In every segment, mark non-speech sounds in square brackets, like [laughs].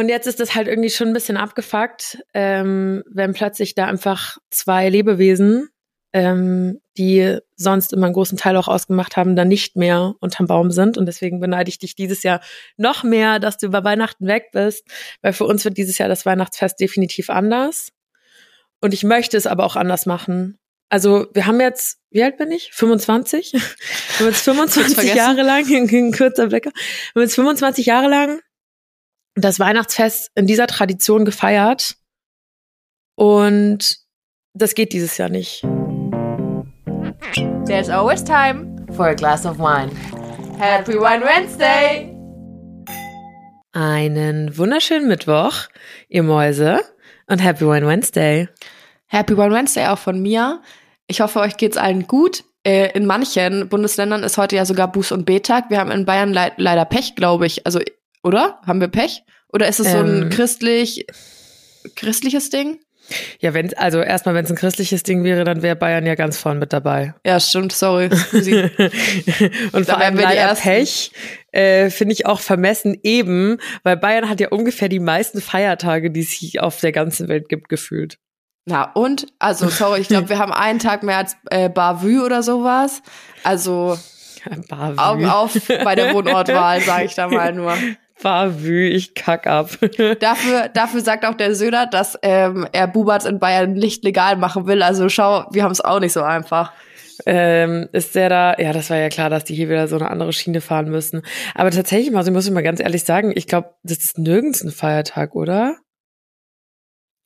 Und jetzt ist das halt irgendwie schon ein bisschen abgefuckt, ähm, wenn plötzlich da einfach zwei Lebewesen, ähm, die sonst immer einen großen Teil auch ausgemacht haben, dann nicht mehr unterm Baum sind. Und deswegen beneide ich dich dieses Jahr noch mehr, dass du über Weihnachten weg bist, weil für uns wird dieses Jahr das Weihnachtsfest definitiv anders. Und ich möchte es aber auch anders machen. Also wir haben jetzt, wie alt bin ich? 25? [laughs] Wir haben jetzt 25 Jahre lang, [laughs] ein kurzer Blicker, wir haben jetzt 25 Jahre lang das Weihnachtsfest in dieser Tradition gefeiert. Und das geht dieses Jahr nicht. There's always time for a glass of wine. Happy Wine Wednesday! Einen wunderschönen Mittwoch, ihr Mäuse, und Happy Wine Wednesday. Happy Wine Wednesday auch von mir. Ich hoffe, euch geht's allen gut. Äh, in manchen Bundesländern ist heute ja sogar Buß- und B-Tag. Wir haben in Bayern le leider Pech, glaube ich. Also, oder? Haben wir Pech? Oder ist es ähm, so ein ähm. christlich, christliches Ding? Ja, wenn also erstmal, wenn es ein christliches Ding wäre, dann wäre Bayern ja ganz vorn mit dabei. Ja, stimmt, sorry. [laughs] und vor allem leider Pech äh, finde ich auch vermessen eben, weil Bayern hat ja ungefähr die meisten Feiertage, die es auf der ganzen Welt gibt, gefühlt. Na und? Also, sorry, ich glaube, [laughs] wir haben einen Tag mehr als äh, Bavü oder sowas. Also. Augen auf bei der Wohnortwahl, sage ich da mal nur. [laughs] Favü, ich kack ab. [laughs] dafür, dafür sagt auch der Söder, dass ähm, er Bubatz in Bayern nicht legal machen will. Also schau, wir haben es auch nicht so einfach. Ähm, ist der da, ja, das war ja klar, dass die hier wieder so eine andere Schiene fahren müssen. Aber tatsächlich, also muss ich mal ganz ehrlich sagen, ich glaube, das ist nirgends ein Feiertag, oder?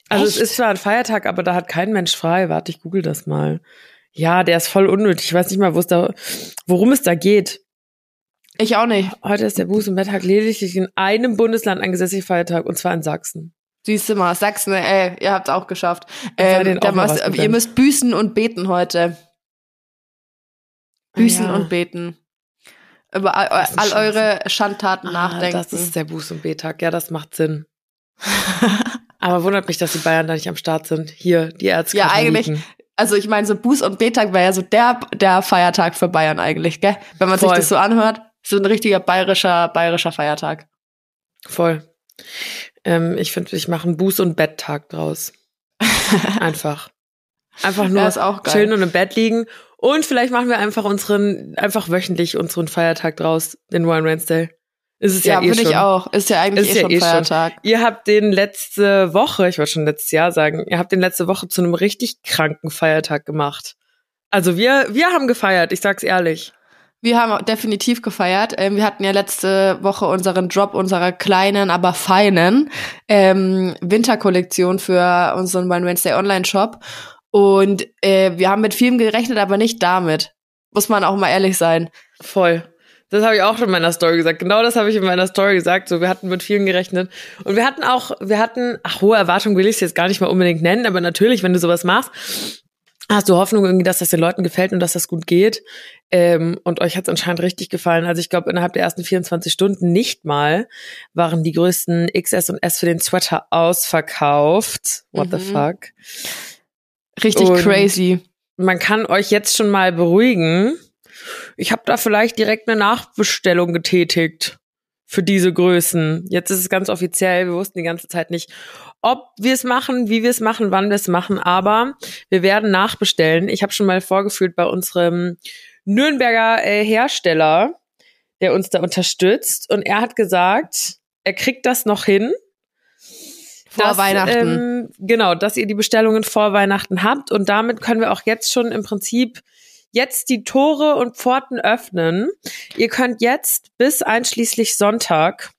Also Echt? es ist zwar ein Feiertag, aber da hat kein Mensch frei. Warte, ich google das mal. Ja, der ist voll unnötig. Ich weiß nicht mal, wo es da, worum es da geht. Ich auch nicht. Heute ist der Buß- und Betttag lediglich in einem Bundesland ein gesetzlicher Feiertag, und zwar in Sachsen. Siehst du mal, Sachsen, ey, ihr habt's auch geschafft. Ähm, auch müsst, ihr müsst büßen und beten heute. Büßen ja. und beten. Über all, all eure Schandtaten ah, nachdenken. Das ist der Buß- und Bettag. Ja, das macht Sinn. Aber wundert mich, dass die Bayern da nicht am Start sind. Hier, die Ärzte. Ja, eigentlich. Also ich meine, so Buß- und Betag wäre ja so der, der Feiertag für Bayern eigentlich, gell? Wenn man Voll. sich das so anhört. So ein richtiger bayerischer, bayerischer Feiertag. Voll. Ähm, ich finde, ich mache einen Buß- und Betttag draus. [laughs] Einfach. Einfach nur ja, chillen und im Bett liegen. Und vielleicht machen wir einfach unseren, einfach wöchentlich unseren Feiertag draus, den One Wednesday. Ist es ja, ja eh schon. ich auch. Ist ja eigentlich ist eh ja schon eh Feiertag. Schon. Ihr habt den letzte Woche, ich wollte schon letztes Jahr sagen, ihr habt den letzte Woche zu einem richtig kranken Feiertag gemacht. Also wir, wir haben gefeiert, ich sag's ehrlich. Wir haben definitiv gefeiert. Ähm, wir hatten ja letzte Woche unseren Drop unserer kleinen, aber feinen ähm, Winterkollektion für unseren One Wednesday Online Shop. Und äh, wir haben mit vielem gerechnet, aber nicht damit. Muss man auch mal ehrlich sein. Voll. Das habe ich auch schon in meiner Story gesagt. Genau das habe ich in meiner Story gesagt. So, wir hatten mit vielen gerechnet. Und wir hatten auch, wir hatten, ach, hohe Erwartungen will ich es jetzt gar nicht mal unbedingt nennen, aber natürlich, wenn du sowas machst, hast du Hoffnung irgendwie, dass das den Leuten gefällt und dass das gut geht. Ähm, und euch hat es anscheinend richtig gefallen. Also ich glaube, innerhalb der ersten 24 Stunden nicht mal waren die größten XS und S für den Sweater ausverkauft. What mhm. the fuck? Richtig und crazy. Man kann euch jetzt schon mal beruhigen. Ich habe da vielleicht direkt eine Nachbestellung getätigt für diese Größen. Jetzt ist es ganz offiziell. Wir wussten die ganze Zeit nicht, ob wir es machen, wie wir es machen, wann wir es machen. Aber wir werden nachbestellen. Ich habe schon mal vorgefühlt bei unserem Nürnberger äh, Hersteller, der uns da unterstützt. Und er hat gesagt, er kriegt das noch hin. Vor dass, Weihnachten. Ähm, genau, dass ihr die Bestellungen vor Weihnachten habt. Und damit können wir auch jetzt schon im Prinzip jetzt die Tore und Pforten öffnen. Ihr könnt jetzt bis einschließlich Sonntag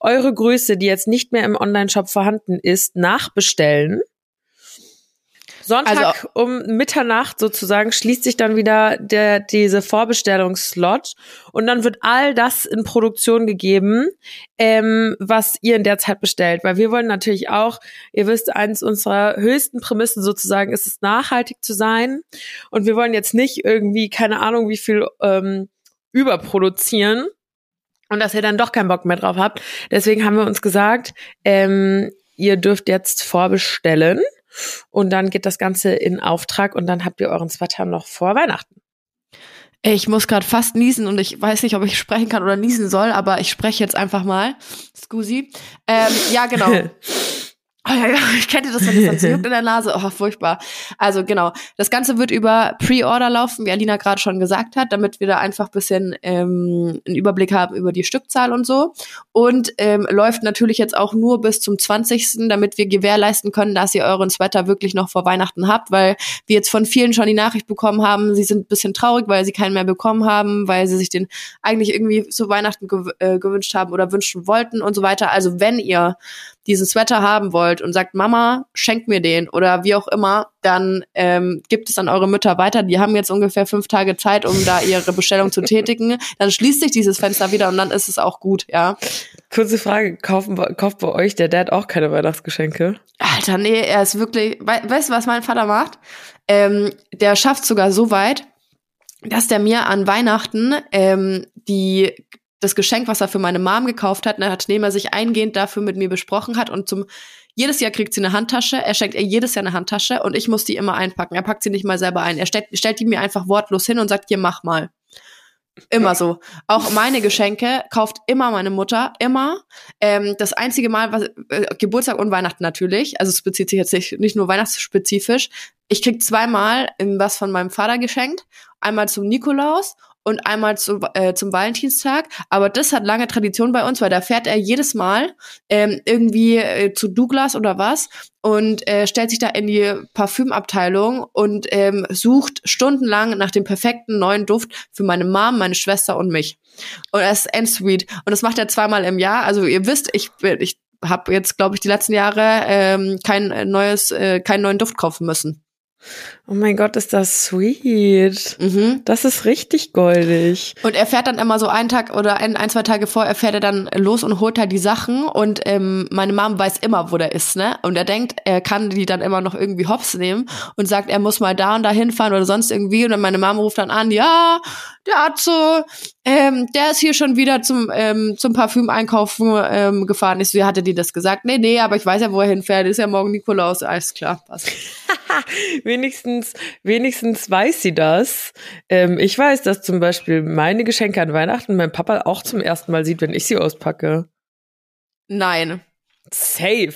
eure Größe, die jetzt nicht mehr im Online-Shop vorhanden ist, nachbestellen. Sonntag also, um Mitternacht sozusagen schließt sich dann wieder der, diese Vorbestellungsslot und dann wird all das in Produktion gegeben, ähm, was ihr in der Zeit bestellt. Weil wir wollen natürlich auch, ihr wisst, eines unserer höchsten Prämissen sozusagen ist es, nachhaltig zu sein. Und wir wollen jetzt nicht irgendwie, keine Ahnung, wie viel ähm, überproduzieren und dass ihr dann doch keinen Bock mehr drauf habt. Deswegen haben wir uns gesagt, ähm, ihr dürft jetzt vorbestellen. Und dann geht das Ganze in Auftrag und dann habt ihr euren Sweater noch vor Weihnachten. Ich muss gerade fast niesen und ich weiß nicht, ob ich sprechen kann oder niesen soll, aber ich spreche jetzt einfach mal. Scusi. Ähm, ja, genau. [laughs] Oh ja, ja, [laughs] ich kenne das, wenn das juckt in der Nase. Oh, furchtbar. Also genau, das Ganze wird über Pre-Order laufen, wie Alina gerade schon gesagt hat, damit wir da einfach bisschen ähm, einen Überblick haben über die Stückzahl und so. Und ähm, läuft natürlich jetzt auch nur bis zum 20., damit wir gewährleisten können, dass ihr euren Sweater wirklich noch vor Weihnachten habt, weil wir jetzt von vielen schon die Nachricht bekommen haben, sie sind ein bisschen traurig, weil sie keinen mehr bekommen haben, weil sie sich den eigentlich irgendwie zu Weihnachten gew äh, gewünscht haben oder wünschen wollten und so weiter. Also wenn ihr diesen Sweater haben wollt und sagt, Mama, schenkt mir den oder wie auch immer, dann ähm, gibt es an eure Mütter weiter. Die haben jetzt ungefähr fünf Tage Zeit, um da ihre Bestellung zu tätigen. Dann schließt sich dieses Fenster wieder und dann ist es auch gut, ja. Kurze Frage, kaufen, kauft bei euch der Dad auch keine Weihnachtsgeschenke? Alter, nee, er ist wirklich, we weißt du, was mein Vater macht? Ähm, der schafft sogar so weit, dass der mir an Weihnachten ähm, die das Geschenk, was er für meine Mom gekauft hat, nachdem er sich eingehend dafür mit mir besprochen hat und zum jedes Jahr kriegt sie eine Handtasche, er schenkt ihr jedes Jahr eine Handtasche und ich muss die immer einpacken. Er packt sie nicht mal selber ein. Er stellt, stellt die mir einfach wortlos hin und sagt, hier, mach mal. Immer so. Auch meine Geschenke kauft immer meine Mutter, immer. Ähm, das einzige Mal, was äh, Geburtstag und Weihnachten natürlich, also es bezieht sich jetzt nicht, nicht nur weihnachtsspezifisch. Ich krieg zweimal was von meinem Vater geschenkt, einmal zum Nikolaus und einmal zu, äh, zum Valentinstag. Aber das hat lange Tradition bei uns, weil da fährt er jedes Mal ähm, irgendwie äh, zu Douglas oder was und äh, stellt sich da in die Parfümabteilung und ähm, sucht stundenlang nach dem perfekten neuen Duft für meine Mom, meine Schwester und mich. Und er ist end sweet. Und das macht er zweimal im Jahr. Also ihr wisst, ich, ich habe jetzt, glaube ich, die letzten Jahre ähm, kein neues, äh, keinen neuen Duft kaufen müssen. Oh mein Gott, ist das sweet. Mhm. Das ist richtig goldig. Und er fährt dann immer so einen Tag oder ein, ein, zwei Tage vor, er fährt er dann los und holt halt die Sachen und ähm, meine Mom weiß immer, wo der ist, ne? Und er denkt, er kann die dann immer noch irgendwie hops nehmen und sagt, er muss mal da und da hinfahren oder sonst irgendwie. Und dann meine Mom ruft dann an, ja, der hat so, ähm, der ist hier schon wieder zum, ähm, zum Parfüm einkaufen ähm, gefahren. So, wie hatte die das gesagt? Nee, nee, aber ich weiß ja, wo er hinfährt. Ist ja morgen Nikolaus. Alles klar, passt. [laughs] wenigstens, wenigstens weiß sie das. Ähm, ich weiß, dass zum Beispiel meine Geschenke an Weihnachten mein Papa auch zum ersten Mal sieht, wenn ich sie auspacke. Nein. Safe.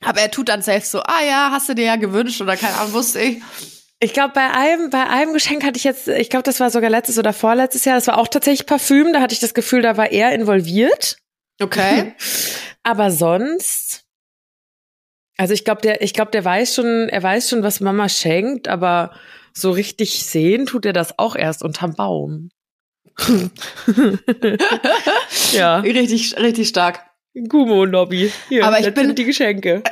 Aber er tut dann selbst so, ah ja, hast du dir ja gewünscht oder keine Ahnung, wusste ich. Ich glaube, bei einem, bei einem Geschenk hatte ich jetzt, ich glaube, das war sogar letztes oder vorletztes Jahr, das war auch tatsächlich Parfüm, da hatte ich das Gefühl, da war er involviert. Okay. [laughs] Aber sonst, also ich glaube, der, ich glaube, der weiß schon, er weiß schon, was Mama schenkt, aber so richtig sehen tut er das auch erst unterm Baum. [laughs] [laughs] ja. Richtig, richtig stark. Gumo-Lobby. Hier, aber ich bin die Geschenke.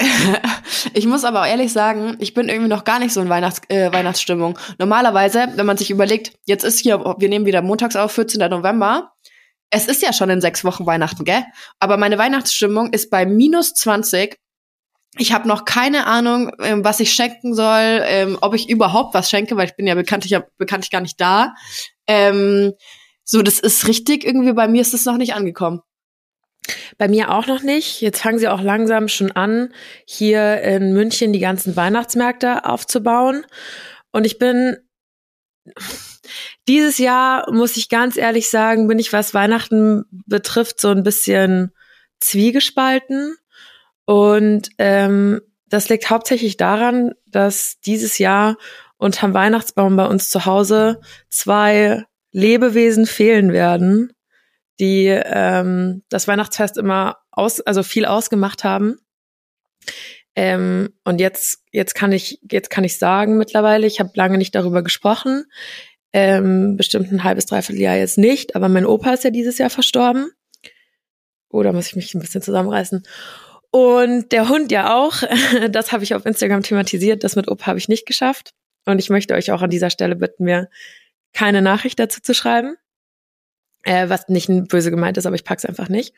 [laughs] ich muss aber auch ehrlich sagen, ich bin irgendwie noch gar nicht so in Weihnachts äh, Weihnachtsstimmung. Normalerweise, wenn man sich überlegt, jetzt ist hier, wir nehmen wieder montags auf, 14. November. Es ist ja schon in sechs Wochen Weihnachten, gell? Aber meine Weihnachtsstimmung ist bei minus 20. Ich habe noch keine Ahnung, ähm, was ich schenken soll, ähm, ob ich überhaupt was schenke, weil ich bin ja bekanntlich, bekanntlich gar nicht da. Ähm, so, das ist richtig, irgendwie bei mir ist das noch nicht angekommen. Bei mir auch noch nicht. Jetzt fangen sie auch langsam schon an, hier in München die ganzen Weihnachtsmärkte aufzubauen. Und ich bin dieses Jahr, muss ich ganz ehrlich sagen, bin ich, was Weihnachten betrifft, so ein bisschen zwiegespalten. Und ähm, das liegt hauptsächlich daran, dass dieses Jahr unterm Weihnachtsbaum bei uns zu Hause zwei Lebewesen fehlen werden die ähm, das Weihnachtsfest immer aus, also viel ausgemacht haben. Ähm, und jetzt, jetzt kann ich, jetzt kann ich sagen mittlerweile, ich habe lange nicht darüber gesprochen, ähm, bestimmt ein halbes, dreiviertel Jahr jetzt nicht, aber mein Opa ist ja dieses Jahr verstorben. Oder oh, muss ich mich ein bisschen zusammenreißen. Und der Hund ja auch. [laughs] Das habe ich auf Instagram thematisiert. Das mit Opa habe ich nicht geschafft. Und ich möchte euch auch an dieser Stelle bitten, mir keine Nachricht dazu zu schreiben äh, was nicht böse gemeint ist, aber ich pack's einfach nicht.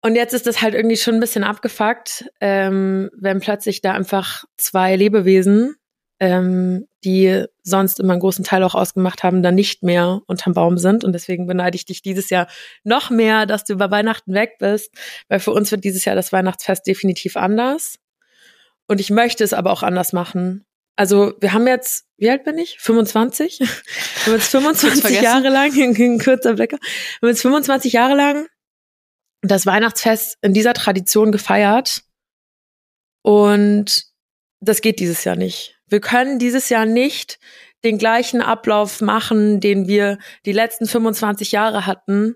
Und jetzt ist das halt irgendwie schon ein bisschen abgefuckt, ähm, wenn plötzlich da einfach zwei Lebewesen, ähm, die sonst immer einen großen Teil auch ausgemacht haben, dann nicht mehr unterm Baum sind. Und deswegen beneide ich dich dieses Jahr noch mehr, dass du über Weihnachten weg bist, weil für uns wird dieses Jahr das Weihnachtsfest definitiv anders. Und ich möchte es aber auch anders machen. Also wir haben jetzt, wie alt bin ich? 25? [laughs] wir haben jetzt 25 Jahre lang, [laughs] ein kurzer Blecker, wir haben jetzt 25 Jahre lang das Weihnachtsfest in dieser Tradition gefeiert. Und das geht dieses Jahr nicht. Wir können dieses Jahr nicht den gleichen Ablauf machen, den wir die letzten 25 Jahre hatten,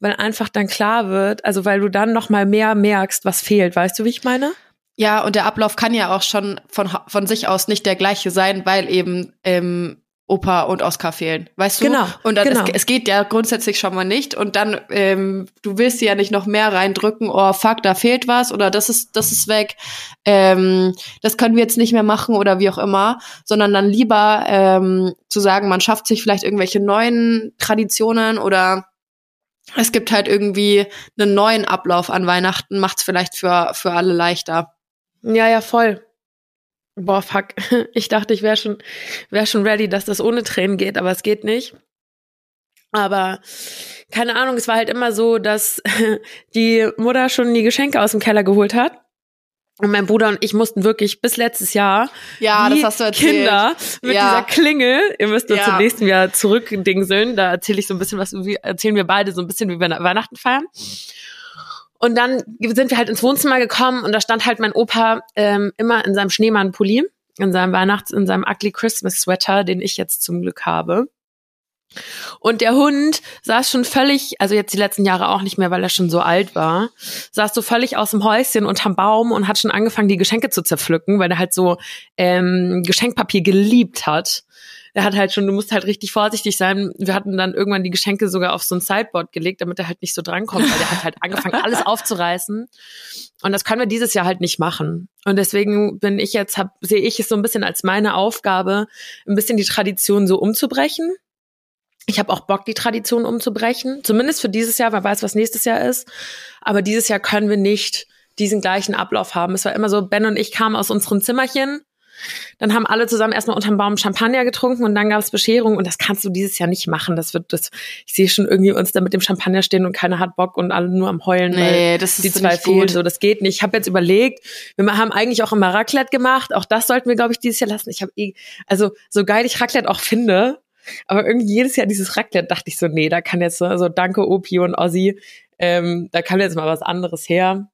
weil einfach dann klar wird, also weil du dann noch mal mehr merkst, was fehlt. Weißt du, wie ich meine? Ja, und der Ablauf kann ja auch schon von, von sich aus nicht der gleiche sein, weil eben ähm, Opa und Oscar fehlen, weißt du? Genau. Und dann, genau. Es, es, geht ja grundsätzlich schon mal nicht. Und dann, ähm, du willst ja nicht noch mehr reindrücken, oh fuck, da fehlt was oder das ist, das ist weg, ähm, das können wir jetzt nicht mehr machen oder wie auch immer, sondern dann lieber ähm, zu sagen, man schafft sich vielleicht irgendwelche neuen Traditionen oder es gibt halt irgendwie einen neuen Ablauf an Weihnachten, macht's vielleicht für, für alle leichter. Ja, ja, voll. Boah, fuck. [laughs] Ich dachte, ich wäre schon, wär schon ready, dass das ohne Tränen geht, aber es geht nicht. Aber keine Ahnung, es war halt immer so, dass [laughs] die Mutter schon die Geschenke aus dem Keller geholt hat. Und mein Bruder und ich mussten wirklich bis letztes Jahr ja, das hast du erzählt. Kinder mit Ja. dieser Klingel, ihr müsst nur Ja. zum nächsten Jahr zurückdingseln, da erzähle ich so ein bisschen was, erzählen wir beide so ein bisschen, wie wir Weihnachten feiern. Und dann sind wir halt ins Wohnzimmer gekommen und da stand halt mein Opa ähm, immer in seinem Schneemannpulli, in seinem Weihnachts-, in seinem Ugly Christmas Sweater, den ich jetzt zum Glück habe. Und der Hund saß schon völlig, also jetzt die letzten Jahre auch nicht mehr, weil er schon so alt war, saß so völlig aus dem Häuschen unterm Baum und hat schon angefangen, die Geschenke zu zerpflücken, weil er halt so ähm, Geschenkpapier geliebt hat. Er hat halt schon, du musst halt richtig vorsichtig sein. Wir hatten dann irgendwann die Geschenke sogar auf so ein Sideboard gelegt, damit er halt nicht so drankommt, weil der hat halt angefangen, alles [laughs] aufzureißen. Und das können wir dieses Jahr halt nicht machen. Und deswegen bin ich jetzt, hab, sehe ich es so ein bisschen als meine Aufgabe, ein bisschen die Tradition so umzubrechen. Ich habe auch Bock, die Tradition umzubrechen. Zumindest für dieses Jahr, wer weiß, was nächstes Jahr ist. Aber dieses Jahr können wir nicht diesen gleichen Ablauf haben. Es war immer so, Ben und ich kamen aus unserem Zimmerchen. Dann haben alle zusammen erstmal unterm Baum Champagner getrunken und dann gab es Bescherung und das kannst du dieses Jahr nicht machen. Das wird das. Ich sehe schon irgendwie uns da mit dem Champagner stehen und keiner hat Bock und alle nur am heulen, Nee, weil das ist die zwei fehlen. gut. So, das geht nicht. Ich habe jetzt überlegt, wir haben eigentlich auch immer Raclette gemacht. Auch das sollten wir, glaube ich, dieses Jahr lassen. Ich habe eh, also so geil ich Raclette auch finde, aber irgendwie jedes Jahr dieses Raclette dachte ich so, nee, da kann jetzt so, also danke Opi und Ossi, ähm, da kann jetzt mal was anderes her.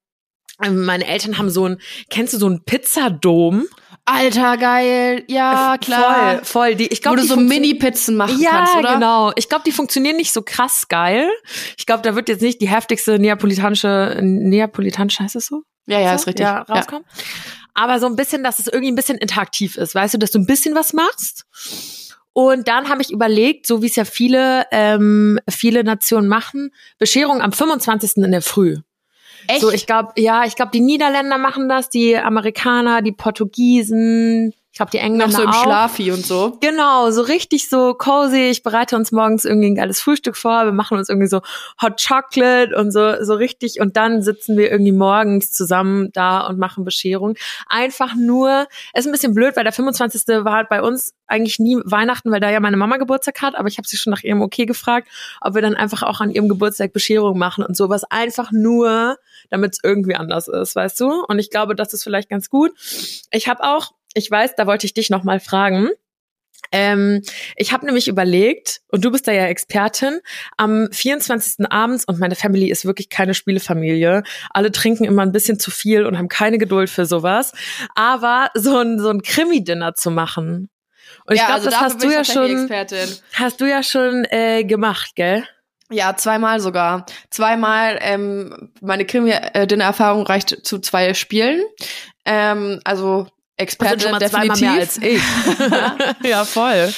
Ähm, Meine Eltern haben so ein, kennst du so ein Pizzadom? Alter, geil. Ja, klar. Voll, voll. Die, ich Wo glaube, du die so Mini-Pizzen machen ja, kannst, oder? genau. Ich glaube, die funktionieren nicht so krass geil. Ich glaube, da wird jetzt nicht die heftigste neapolitanische, neapolitanische heißt es so? Ja, ja, so? ist richtig. Ja, rauskommen. Aber so ein bisschen, dass es irgendwie ein bisschen interaktiv ist, weißt du, dass du ein bisschen was machst. Und dann habe ich überlegt, so wie es ja viele, ähm, viele Nationen machen, Bescherung am 25. in der Früh. Echt? So, ich glaube, ja, ich glaube, die Niederländer machen das, die Amerikaner, die Portugiesen, ich glaube, die noch Engländer so im auch. Schlafi und so. Genau, so richtig so cozy. Ich bereite uns morgens irgendwie ein geiles Frühstück vor. Wir machen uns irgendwie so Hot Chocolate und so, so richtig. Und dann sitzen wir irgendwie morgens zusammen da und machen Bescherung. Einfach nur, es ist ein bisschen blöd, weil der 25. war halt bei uns eigentlich nie Weihnachten, weil da ja meine Mama Geburtstag hat. Aber ich habe sie schon nach ihrem Okay gefragt, ob wir dann einfach auch an ihrem Geburtstag Bescherung machen und sowas. Einfach nur, damit es irgendwie anders ist, weißt du? Und ich glaube, das ist vielleicht ganz gut. Ich habe auch, ich weiß, da wollte ich dich noch mal fragen. Ähm, ich habe nämlich überlegt, und du bist da ja Expertin, am 24. abends, und meine Family ist wirklich keine Spielefamilie, alle trinken immer ein bisschen zu viel und haben keine Geduld für sowas, aber so ein, so ein Krimi-Dinner zu machen. Und ich ja, glaube, also das hast du ich ja schon, hast du ja schon äh, gemacht, gell? Ja, zweimal sogar. Zweimal, ähm, meine Krimi-Dinner-Erfahrung reicht zu zwei Spielen. Ähm, also Expertin schon mal definitiv. zweimal mehr als ich. [laughs] ja, voll.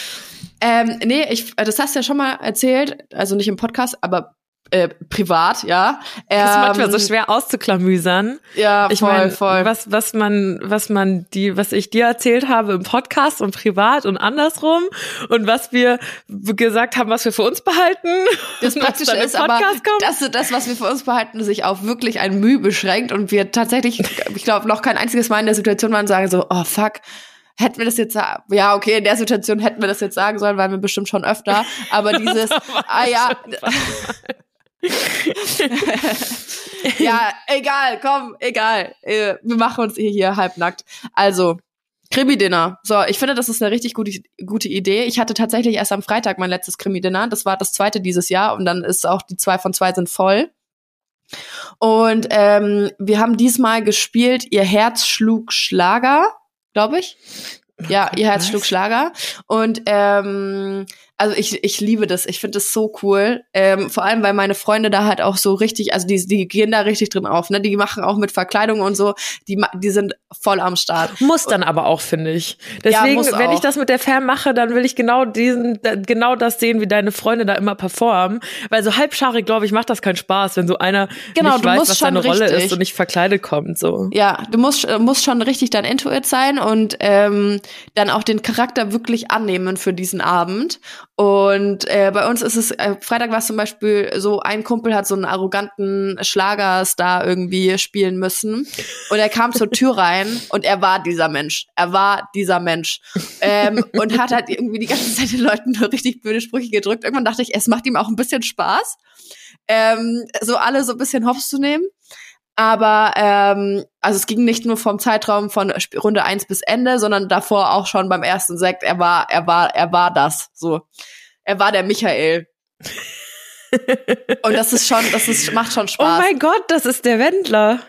Ähm, nee, ich, das hast du ja schon mal erzählt, also nicht im Podcast, aber äh, privat, ja. Das ist manchmal so Ähm, schwer auszuklamüsern. Ja, Ich voll, meine, voll. was was man was man die was ich dir erzählt habe im Podcast und privat und andersrum und was wir gesagt haben, was wir für uns behalten. Das Praktische ist aber, kommt. dass das, was wir für uns behalten, sich auf wirklich ein Mühe beschränkt und wir tatsächlich, ich glaube, noch kein einziges Mal in der Situation waren und sagen so, oh fuck, hätten wir das jetzt, ja, okay, in der Situation hätten wir das jetzt sagen sollen, weil wir bestimmt schon öfter, aber [laughs] dieses, ah ja, [laughs] ja, egal, komm, egal, äh, wir machen uns hier, hier halbnackt. Also, Krimi-Dinner. So, ich finde, das ist eine richtig gute, gute Idee. Ich hatte tatsächlich erst am Freitag mein letztes Krimi-Dinner. Das war das zweite dieses Jahr und dann ist auch die zwei von zwei sind voll. Und ähm, wir haben diesmal gespielt, ihr Herz schlug Schlager, glaube ich. Ja, ihr Herz schlug Schlager. Und ähm, also ich, ich liebe das. Ich finde das so cool. Ähm, vor allem, weil meine Freunde da halt auch so richtig, also die, die gehen da richtig drin auf, ne? Die machen auch mit Verkleidung und so, die, die sind voll am Start. Muss dann aber auch, finde ich. Deswegen, ja, wenn ich das mit der Fam mache, dann will ich genau diesen, genau das sehen, wie deine Freunde da immer performen. Weil so halbscharig, glaube ich, macht das keinen Spaß, wenn so einer genau, nicht weiß, was seine Rolle ist und nicht verkleidet kommt. So. Ja, du musst, musst schon richtig dein Intuit sein und ähm, dann auch den Charakter wirklich annehmen für diesen Abend. Und äh, bei uns ist es, äh, Freitag war es zum Beispiel so, ein Kumpel hat so einen arroganten Schlagerstar irgendwie spielen müssen. Und er kam zur Tür rein und er war dieser Mensch. Er war dieser Mensch. Ähm, und hat halt irgendwie die ganze Zeit den Leuten nur richtig blöde Sprüche gedrückt. Irgendwann dachte ich, es macht ihm auch ein bisschen Spaß, ähm, so alle so ein bisschen hops zu nehmen. Aber ähm, also es ging nicht nur vom Zeitraum von Runde eins bis Ende, sondern davor auch schon beim ersten Sekt. Er war, er war, er war das. So, er war der Michael. Und das ist schon, das ist, macht schon Spaß. Oh mein Gott, das ist der Wendler.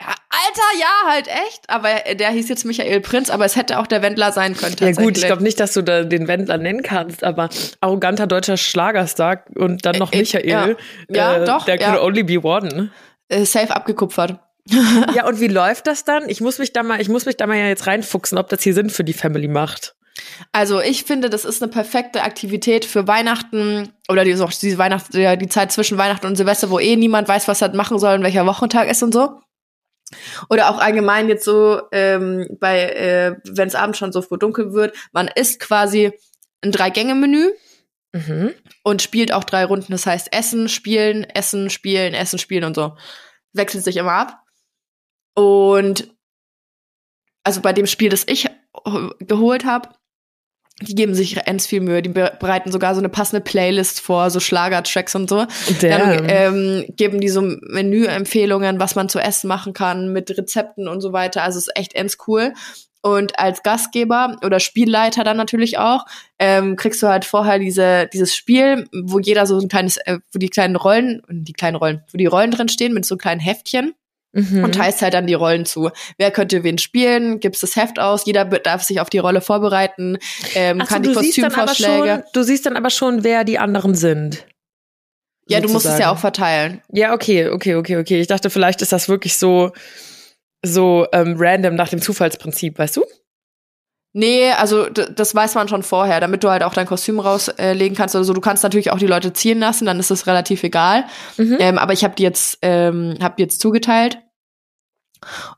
Ja, Alter, ja, halt echt. Aber der hieß jetzt Michael Prinz, aber es hätte auch der Wendler sein können. Ja gut, ich glaube nicht, dass du da den Wendler nennen kannst, aber arroganter deutscher Schlagerstar und dann noch Michael. Ja, ja äh, doch. Der could only be one äh, safe abgekupfert. ja, und wie läuft das dann? Ich muss mich da mal, ich muss mich da mal ja jetzt reinfuchsen, ob das hier Sinn für die Family macht. Also ich finde, das ist eine perfekte Aktivität für Weihnachten oder die, diese Weihnacht, die Zeit zwischen Weihnachten und Silvester, wo eh niemand weiß, was er machen soll und welcher Wochentag ist und so. Oder auch allgemein jetzt so, ähm, bei, äh, wenn es abends schon so früh dunkel wird, man isst quasi ein Drei-Gänge-Menü mhm. und spielt auch drei Runden. Das heißt Essen, Spielen, Essen, Spielen, Essen, Spielen und so. Wechselt sich immer ab. Und also bei dem Spiel, das ich geholt habe, die geben sich ends viel Mühe. Die bereiten sogar so eine passende Playlist vor, so Schlagertracks und so. Damn. Dann ähm, geben die so Menüempfehlungen, was man zu essen machen kann, mit Rezepten und so weiter. Also ist echt ends cool. Und als Gastgeber oder Spielleiter dann natürlich auch, ähm, kriegst du halt vorher diese, dieses Spiel, wo jeder so ein kleines, äh, wo die kleinen Rollen, die kleinen Rollen, wo die Rollen drin stehen mit so kleinen Heftchen. Mhm. Und teilst halt dann die Rollen zu. Wer könnte wen spielen? Gibst das Heft aus? Jeder darf sich auf die Rolle vorbereiten, ähm, so, kann die Kostümvorschläge. du siehst dann aber schon, wer die anderen sind. Ja, sozusagen. du musst es ja auch verteilen. Ja, okay, okay, okay, okay. Ich dachte, vielleicht ist das wirklich so, so ähm, random nach dem Zufallsprinzip, weißt du? Nee, also das weiß man schon vorher, damit du halt auch dein Kostüm rauslegen äh, kannst. Also du kannst natürlich auch die Leute ziehen lassen, dann ist es relativ egal. Mhm. Ähm, aber ich habe die jetzt, ähm, hab die jetzt zugeteilt.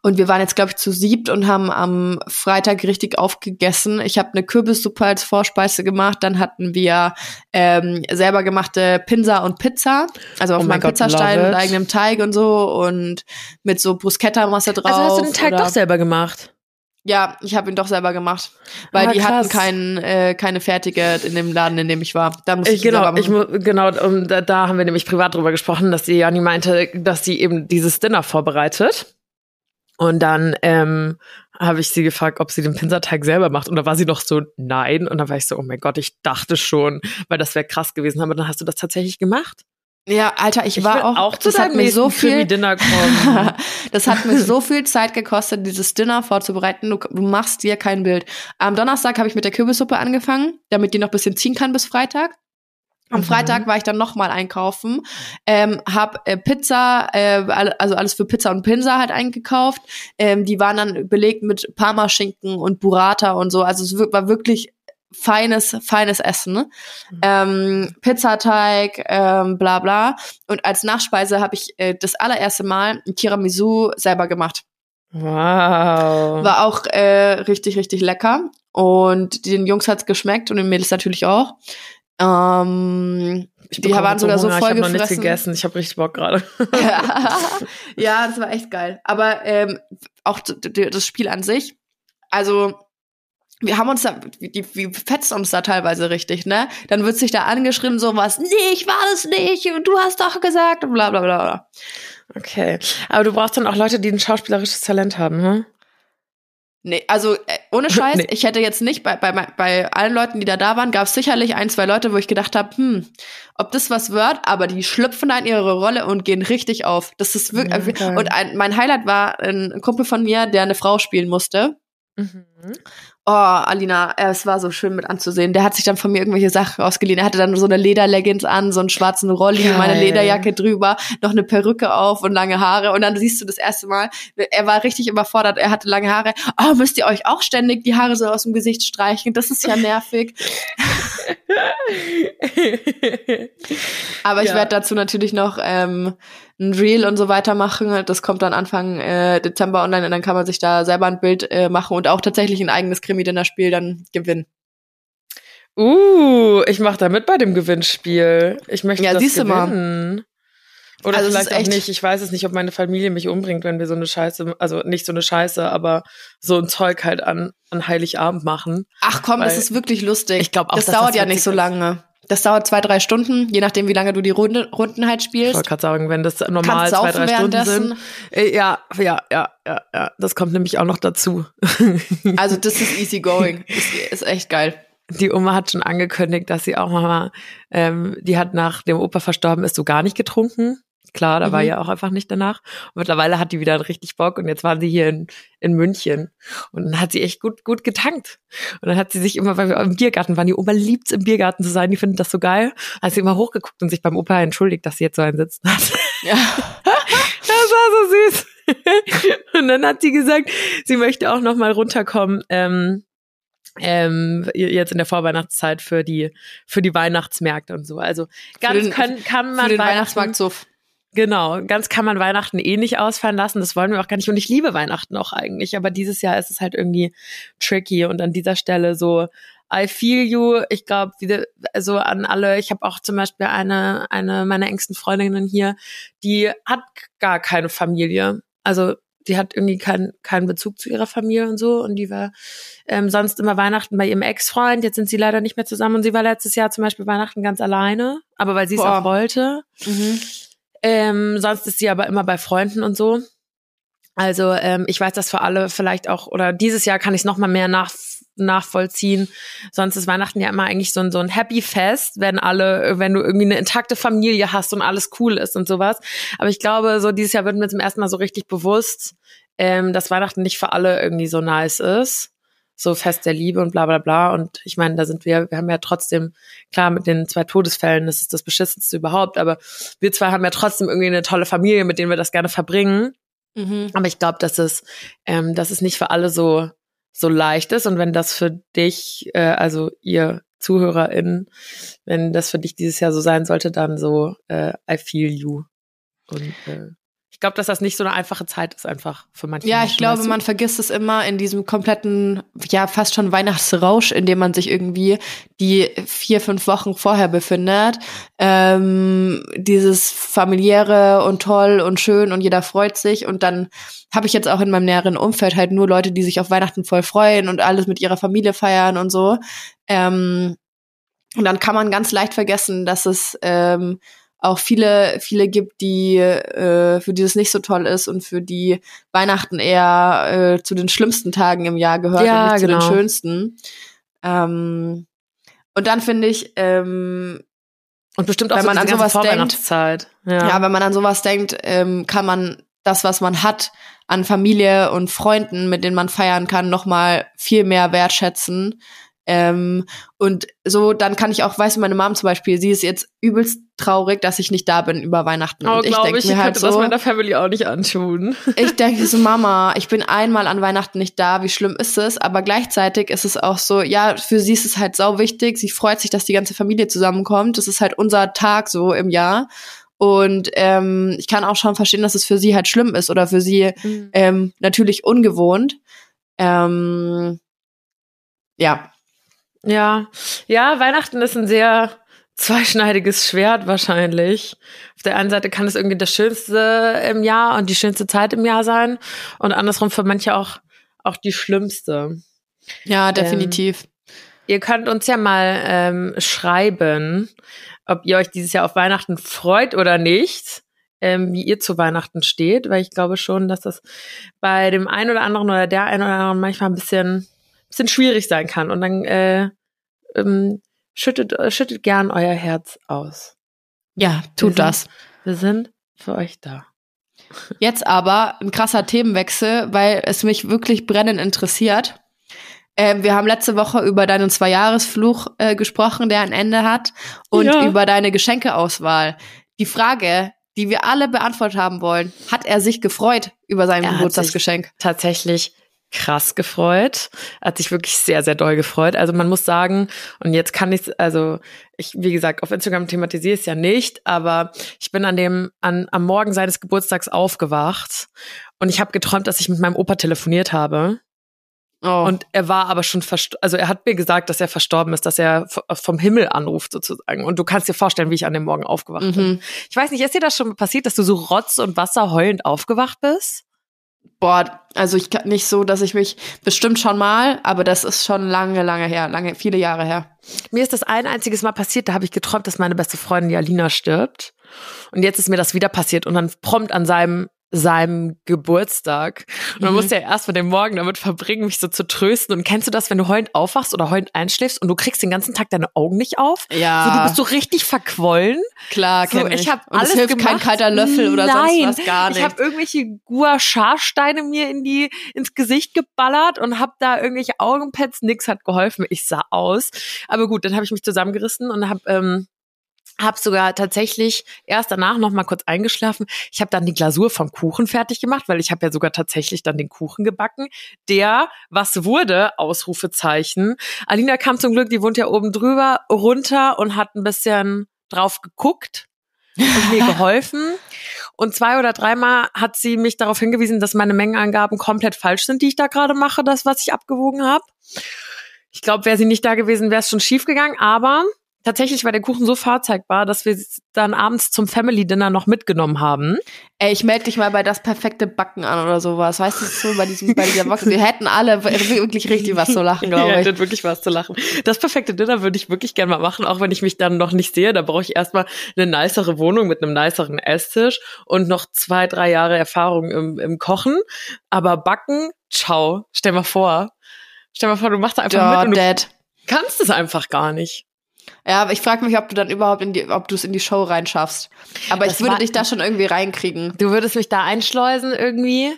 Und wir waren jetzt, glaube ich, zu siebt und haben am Freitag richtig aufgegessen. Ich habe eine Kürbissuppe als Vorspeise gemacht. Dann hatten wir ähm, selber gemachte Pinsa und Pizza. Also auf oh meinem Pizzastein mit eigenem Teig und so und mit so Bruschetta-Masse drauf. Also hast du den Teig doch selber gemacht? Ja, ich habe ihn doch selber gemacht, weil ah, die hatten kein, äh, keine fertige in dem Laden, in dem ich war. Da musste ich genau, ich genau, um, da, da haben wir nämlich privat drüber gesprochen, dass die Jani meinte, dass sie eben dieses Dinner vorbereitet. Und dann ähm, habe ich sie gefragt, ob sie den Pinserteig selber macht. Und da war sie noch so, nein. Und dann war ich so, oh mein Gott, ich dachte schon, weil das wäre krass gewesen. Aber dann hast du das tatsächlich gemacht? Ja, Alter, ich, ich war auch, auch das hat mir so viel Dinner [laughs] das hat mir so viel Zeit gekostet, dieses Dinner vorzubereiten. Du, du machst dir kein Bild. Am Donnerstag habe ich mit der Kürbissuppe angefangen, damit die noch bisschen ziehen kann bis Freitag. Am mhm. Freitag war ich dann nochmal einkaufen, ähm, hab äh, Pizza, äh, also alles für Pizza und Pinsa halt eingekauft. Ähm, die waren dann belegt mit Parmaschinken und Burrata und so. Also es war wirklich feines, feines Essen. Ne? Mhm. Ähm, Pizzateig, ähm, bla bla. Und als Nachspeise habe ich äh, das allererste Mal ein Tiramisu selber gemacht. Wow. War auch äh, richtig, richtig lecker. Und den Jungs hat's geschmeckt und den Mädels natürlich auch. Ähm, die waren sogar so, so voll Ich habe noch nichts gegessen. Ich habe richtig Bock gerade. ja. [laughs] ja, das war echt geil. Aber ähm, auch das Spiel an sich. Also wir haben uns da, die, wie fetzt uns da teilweise richtig, ne? Dann wird sich da angeschrieben, sowas, nee, ich war das nicht, und du hast doch gesagt, und bla bla bla bla. Okay. Aber du brauchst dann auch Leute, die ein schauspielerisches Talent haben, hm? Nee, also äh, ohne [laughs] Scheiß, nee. ich hätte jetzt nicht bei, bei, bei allen Leuten, die da da waren, gab es sicherlich ein, zwei Leute, wo ich gedacht habe, hm, ob das was wird, aber die schlüpfen da in ihre Rolle und gehen richtig auf. Das ist wirklich. Ja, und ein, mein Highlight war ein Kumpel von mir, der eine Frau spielen musste. Mhm. Oh, Alina, es war so schön mit anzusehen. Der hat sich dann von mir irgendwelche Sachen ausgeliehen. Er hatte dann so eine Lederleggings an, so einen schwarzen Rolli, Geil. meine Lederjacke drüber, noch eine Perücke auf und lange Haare. Und dann siehst du das erste Mal, er war richtig überfordert. Er hatte lange Haare. Oh, müsst ihr euch auch ständig die Haare so aus dem Gesicht streichen? Das ist ja nervig. [laughs] Aber ich ja. werde dazu natürlich noch ähm, ein Reel und so weiter machen. Das kommt dann Anfang äh, Dezember online und dann kann man sich da selber ein Bild äh, machen und auch tatsächlich ein eigenes Krimi-Dinner-Spiel dann gewinnen. Uh, ich mache da mit bei dem Gewinnspiel. Ich möchte ja, das siehst gewinnen. Du mal. Oder also vielleicht auch nicht. Ich weiß es nicht, ob meine Familie mich umbringt, wenn wir so eine Scheiße, also nicht so eine Scheiße, aber so ein Zeug halt an, an Heiligabend machen. Ach komm, Weil das ist wirklich lustig. Ich glaube auch, das dauert das ja nicht so lange. Das dauert zwei, drei Stunden, je nachdem, wie lange du die Runde, Runden halt spielst. Ich wollte gerade sagen, wenn das normal zwei, drei Stunden sind. Äh, ja, ja, ja, ja, ja. Das kommt nämlich auch noch dazu. [laughs] Also das ist easy going. [laughs] ist, ist echt geil. Die Oma hat schon angekündigt, dass sie auch mal, ähm, die hat nach dem Opa verstorben ist, so gar nicht getrunken. Klar, da mhm. war ja auch einfach nicht danach. Und mittlerweile hat die wieder richtig Bock und jetzt waren sie hier in, in München und dann hat sie echt gut, gut getankt. Und dann hat sie sich immer, weil wir im Biergarten waren, die Oma liebt's im Biergarten zu sein, die findet das so geil. Hat sie immer hochgeguckt und sich beim Opa entschuldigt, dass sie jetzt so einen Sitzen hat. Ja. [laughs] das war so süß. und dann hat sie gesagt, sie möchte auch noch mal runterkommen. Ähm, ähm, jetzt in der Vorweihnachtszeit für die für die Weihnachtsmärkte und so. Also ganz den, können, kann man für den Weihnachtsmarkt so Genau, ganz kann man Weihnachten eh nicht ausfallen lassen. Das wollen wir auch gar nicht. Und ich liebe Weihnachten auch eigentlich. Aber dieses Jahr ist es halt irgendwie tricky. Und an dieser Stelle so, I feel you. Ich glaube, also an alle, ich habe auch zum Beispiel eine, eine meiner engsten Freundinnen hier, die hat gar keine Familie. Also die hat irgendwie keinen keinen Bezug zu ihrer Familie und so. Und die war ähm, sonst immer Weihnachten bei ihrem Ex-Freund. Jetzt sind sie leider nicht mehr zusammen. Und sie war letztes Jahr zum Beispiel Weihnachten ganz alleine. Aber weil sie es auch wollte. Mhm. Ähm, sonst ist sie aber immer bei Freunden und so. Also ähm, ich weiß das für alle vielleicht auch, oder dieses Jahr kann ich es noch mal mehr nach, nachvollziehen. Sonst ist Weihnachten ja immer eigentlich so ein, so ein Happy Fest, wenn alle, wenn du irgendwie eine intakte Familie hast und alles cool ist und sowas. Aber ich glaube, so dieses Jahr wird mir zum ersten Mal so richtig bewusst, ähm, dass Weihnachten nicht für alle irgendwie so nice ist so Fest der Liebe und bla bla bla. Und ich meine, da sind wir, wir haben ja trotzdem, klar, mit den zwei Todesfällen, das ist das Beschissenste überhaupt, aber wir zwei haben ja trotzdem irgendwie eine tolle Familie, mit denen wir das gerne verbringen. Mhm. Aber ich glaube, dass es, ähm, dass es nicht für alle so, so leicht ist. Und wenn das für dich, äh, also ihr ZuhörerInnen, wenn das für dich dieses Jahr so sein sollte, dann so äh, I feel you. Und äh, ich glaube, dass das nicht so eine einfache Zeit ist, einfach für manche. Ja, Menschen, ich glaube, man vergisst es immer in diesem kompletten, ja, fast schon Weihnachtsrausch, in dem man sich irgendwie die vier, fünf Wochen vorher befindet. Ähm, dieses familiäre und toll und schön und jeder freut sich. Und dann habe ich jetzt auch in meinem näheren Umfeld halt nur Leute, die sich auf Weihnachten voll freuen und alles mit ihrer Familie feiern und so. Ähm, und dann kann man ganz leicht vergessen, dass es ähm, auch viele, viele gibt, die äh, für die es nicht so toll ist und für die Weihnachten eher äh, zu den schlimmsten Tagen im Jahr gehört ja, und nicht genau. zu den genau. schönsten. Ähm, und dann finde ich, ähm, und bestimmt auch wenn so man an sowas denkt, ja. ja, wenn man an sowas denkt, ähm, kann man das, was man hat an Familie und Freunden, mit denen man feiern kann, noch mal viel mehr wertschätzen ähm, und so, dann kann ich auch, weißt du, meine Mom zum Beispiel, sie ist jetzt übelst traurig, dass ich nicht da bin über Weihnachten. Oh, und ich denke mir halt so, das meiner Family auch nicht antun. Ich [laughs] denke so, Mama, ich bin einmal an Weihnachten nicht da, wie schlimm ist es? Aber gleichzeitig ist es auch so, ja, für sie ist es halt sau wichtig. Sie freut sich, dass die ganze Familie zusammenkommt. Das ist halt unser Tag so im Jahr. Und ähm, ich kann auch schon verstehen, dass es für sie halt schlimm ist oder für sie mhm. ähm, natürlich ungewohnt. Ähm, ja, ja, ja, Weihnachten ist ein sehr zweischneidiges Schwert wahrscheinlich. Auf der einen Seite kann es irgendwie das Schönste im Jahr und die schönste Zeit im Jahr sein und andersrum für manche auch, auch die schlimmste. Ja, definitiv. Ähm, ihr könnt uns ja mal ähm, schreiben, ob ihr euch dieses Jahr auf Weihnachten freut oder nicht. Ähm, wie ihr zu Weihnachten steht, weil ich glaube schon, dass das bei dem einen oder anderen oder der einen oder anderen manchmal ein bisschen bisschen schwierig sein kann. Und dann äh, ähm, schüttet, äh, schüttet gern euer Herz aus. Ja, tut Wir sind- das. Wir sind für euch da. Jetzt aber ein krasser Themenwechsel, weil es mich wirklich brennend interessiert. Ähm, wir haben letzte Woche über deinen Zweijahresfluch äh, gesprochen, der ein Ende hat, und Ja. über deine Geschenkeauswahl. Die Frage, die wir alle beantwortet haben wollen, hat er sich gefreut über sein Er Geburtstagsgeschenk? tatsächlich krass gefreut. Hat sich wirklich sehr, sehr doll gefreut. Also man muss sagen, und jetzt kann ich also ich, wie gesagt, auf Instagram thematisiere ich es ja nicht, aber ich bin an dem, an, am Morgen seines Geburtstags aufgewacht und ich habe geträumt, dass ich mit meinem Opa telefoniert habe. Oh. Und er war aber schon verstorben, also er hat mir gesagt, dass er verstorben ist, dass er vom Himmel anruft sozusagen. Und du kannst dir vorstellen, wie ich an dem Morgen aufgewacht bin. mhm. Ich weiß nicht, ist dir das schon passiert, dass du so Rotz und Wasser heulend aufgewacht bist? Boah, also ich kann nicht so, dass ich mich bestimmt schon mal, aber das ist schon lange, lange her, lange, viele Jahre her. Mir ist das ein einziges Mal passiert, da habe ich geträumt, dass meine beste Freundin die Alina stirbt. Und jetzt ist mir das wieder passiert und dann prompt an seinem seinem Geburtstag. Und man Mhm. musste ja erst mal den Morgen damit verbringen, mich so zu trösten. Und kennst du das, wenn du heulend aufwachst oder heulend einschläfst und du kriegst den ganzen Tag deine Augen nicht auf? Ja. So, du bist so richtig verquollen. Klar, So, kenn ich. ich habe alles es hilft gemacht. kein kalter Löffel oder Nein, sonst was gar nicht. Ich habe irgendwelche Gua-Sha-Steine mir in die ins Gesicht geballert und habe da irgendwelche Augenpads. Nix hat geholfen. Ich sah aus. Aber gut, dann habe ich mich zusammengerissen und habe ähm, hab sogar tatsächlich erst danach noch mal kurz eingeschlafen. Ich habe dann die Glasur vom Kuchen fertig gemacht, weil ich habe ja sogar tatsächlich dann den Kuchen gebacken. Der, was wurde, Ausrufezeichen. Alina kam zum Glück, die wohnt ja oben drüber, runter und hat ein bisschen drauf geguckt und mir [laughs] geholfen. Und zwei oder dreimal hat sie mich darauf hingewiesen, dass meine Mengenangaben komplett falsch sind, die ich da gerade mache, das, was ich abgewogen habe. Ich glaube, wäre sie nicht da gewesen, wäre es schon schief gegangen, aber tatsächlich war der Kuchen so vorzeigbar, dass wir es dann abends zum Family Dinner noch mitgenommen haben. Ey, ich melde dich mal bei das perfekte Backen an oder sowas. Weißt du, so bei diesem, bei dieser Box. Wir hätten alle wirklich richtig was zu lachen, glaube [laughs] ich. das wirklich was zu lachen. Das perfekte Dinner würde ich wirklich gerne mal machen, auch wenn ich mich dann noch nicht sehe. Da brauche ich erstmal eine nicere Wohnung mit einem niceren Esstisch und noch zwei, drei Jahre Erfahrung im, im Kochen. Aber backen, ciao. Stell mal vor. Stell mal vor, du machst da einfach Ja, mit und du Dad. kannst es einfach gar nicht. Ja, aber ich frage mich, ob du dann überhaupt in die, ob du es in die Show reinschaffst. Aber Das ich würde dich da schon irgendwie reinkriegen. Du würdest mich da einschleusen irgendwie.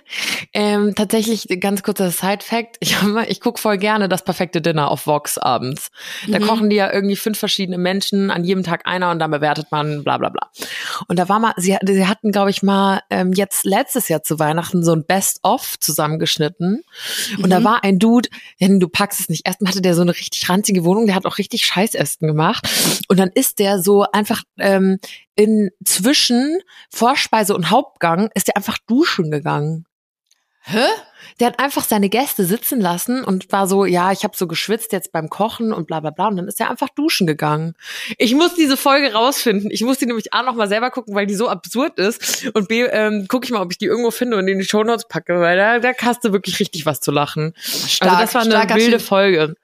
Ähm, tatsächlich, ganz kurzer Side-Fact. Ich, ich gucke voll gerne das perfekte Dinner auf Vox abends. Da Mhm. kochen die ja irgendwie fünf verschiedene Menschen, an jedem Tag einer und dann bewertet man bla bla bla. Und da war mal, sie, sie hatten, glaube ich, mal ähm, jetzt letztes Jahr zu Weihnachten so ein Best-of zusammengeschnitten. Und da Mhm. war ein Dude, denn du packst es nicht. Erstmal hatte der so eine richtig ranzige Wohnung, der hat auch richtig Scheißessen gemacht. Und dann ist der so einfach ähm, in zwischen Vorspeise und Hauptgang ist der einfach duschen gegangen. Hä? Der hat einfach seine Gäste sitzen lassen und war so, ja, ich habe so geschwitzt jetzt beim Kochen und bla bla bla. Und dann ist er einfach duschen gegangen. Ich muss diese Folge rausfinden. Ich muss die nämlich A noch mal selber gucken, weil die so absurd ist. Und B, ähm, gucke ich mal, ob ich die irgendwo finde und in die Shownotes packe, weil da, da hast du wirklich richtig was zu lachen. Stark, also das war eine wilde Typ. Folge.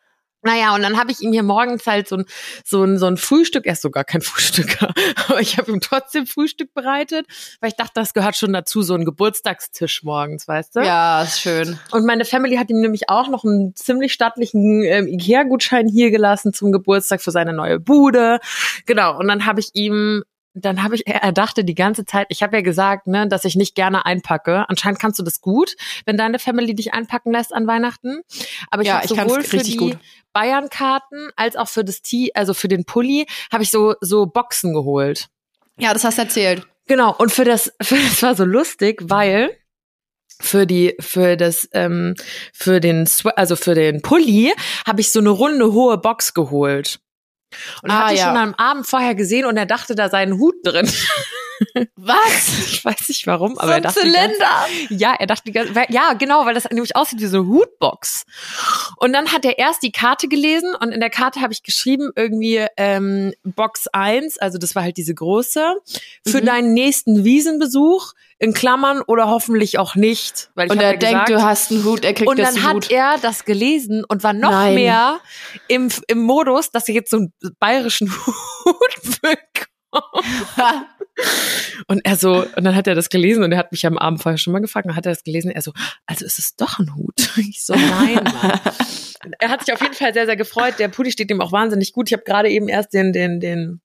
Naja, und dann habe ich ihm hier morgens halt so ein, so ein, so ein Frühstück, er ist sogar kein [laughs] Frühstücker, aber ich habe ihm trotzdem Frühstück bereitet, weil ich dachte, das gehört schon dazu, so ein Geburtstagstisch morgens, weißt du? Ja, ist schön. Und meine Family hat ihm nämlich auch noch einen ziemlich stattlichen ähm, Ikea-Gutschein hier gelassen zum Geburtstag für seine neue Bude. Genau, und dann habe ich ihm dann habe ich, er dachte die ganze Zeit, ich habe ja gesagt, ne, dass ich nicht gerne einpacke. Anscheinend kannst du das gut, wenn deine Family dich einpacken lässt an Weihnachten. Aber ich Ja, habe sowohl für die gut. Bayern-Karten als auch für das Tee, also für den Pulli, habe ich so so Boxen geholt. Ja, das hast du erzählt. Genau, und für das, [laughs] für das war so lustig, weil für die, für das, ähm, für den, also für den Pulli habe ich so eine runde hohe Box geholt. Und Ah, hatte ja. schon am Abend vorher gesehen und er dachte, da sei ein Hut drin. [laughs] Was? [laughs] Ich weiß nicht warum, aber so er dachte die ganze- Zylinder. ja, er dachte ja, genau, weil das nämlich aussieht wie so eine Hutbox. Und dann hat er erst die Karte gelesen und in der Karte habe ich geschrieben irgendwie ähm, Box 1, also das war halt diese große, für Mhm. deinen nächsten Wiesenbesuch in Klammern oder hoffentlich auch nicht, weil ich Und er ja denkt, gesagt, du hast einen Hut, er kriegt und dann hat Hut. er das gelesen und war noch Nein. mehr im, im Modus, dass er jetzt so einen bayerischen [laughs] Hut bekommt. Und er so, und dann hat er das gelesen und er hat mich am Abend vorher schon mal gefragt, und hat er das gelesen, er so, also ist es doch ein Hut? [laughs] Ich so, nein, Mann. er hat sich auf jeden Fall sehr, sehr gefreut. Der Pulli steht ihm auch wahnsinnig gut. Ich habe gerade eben erst den, den, den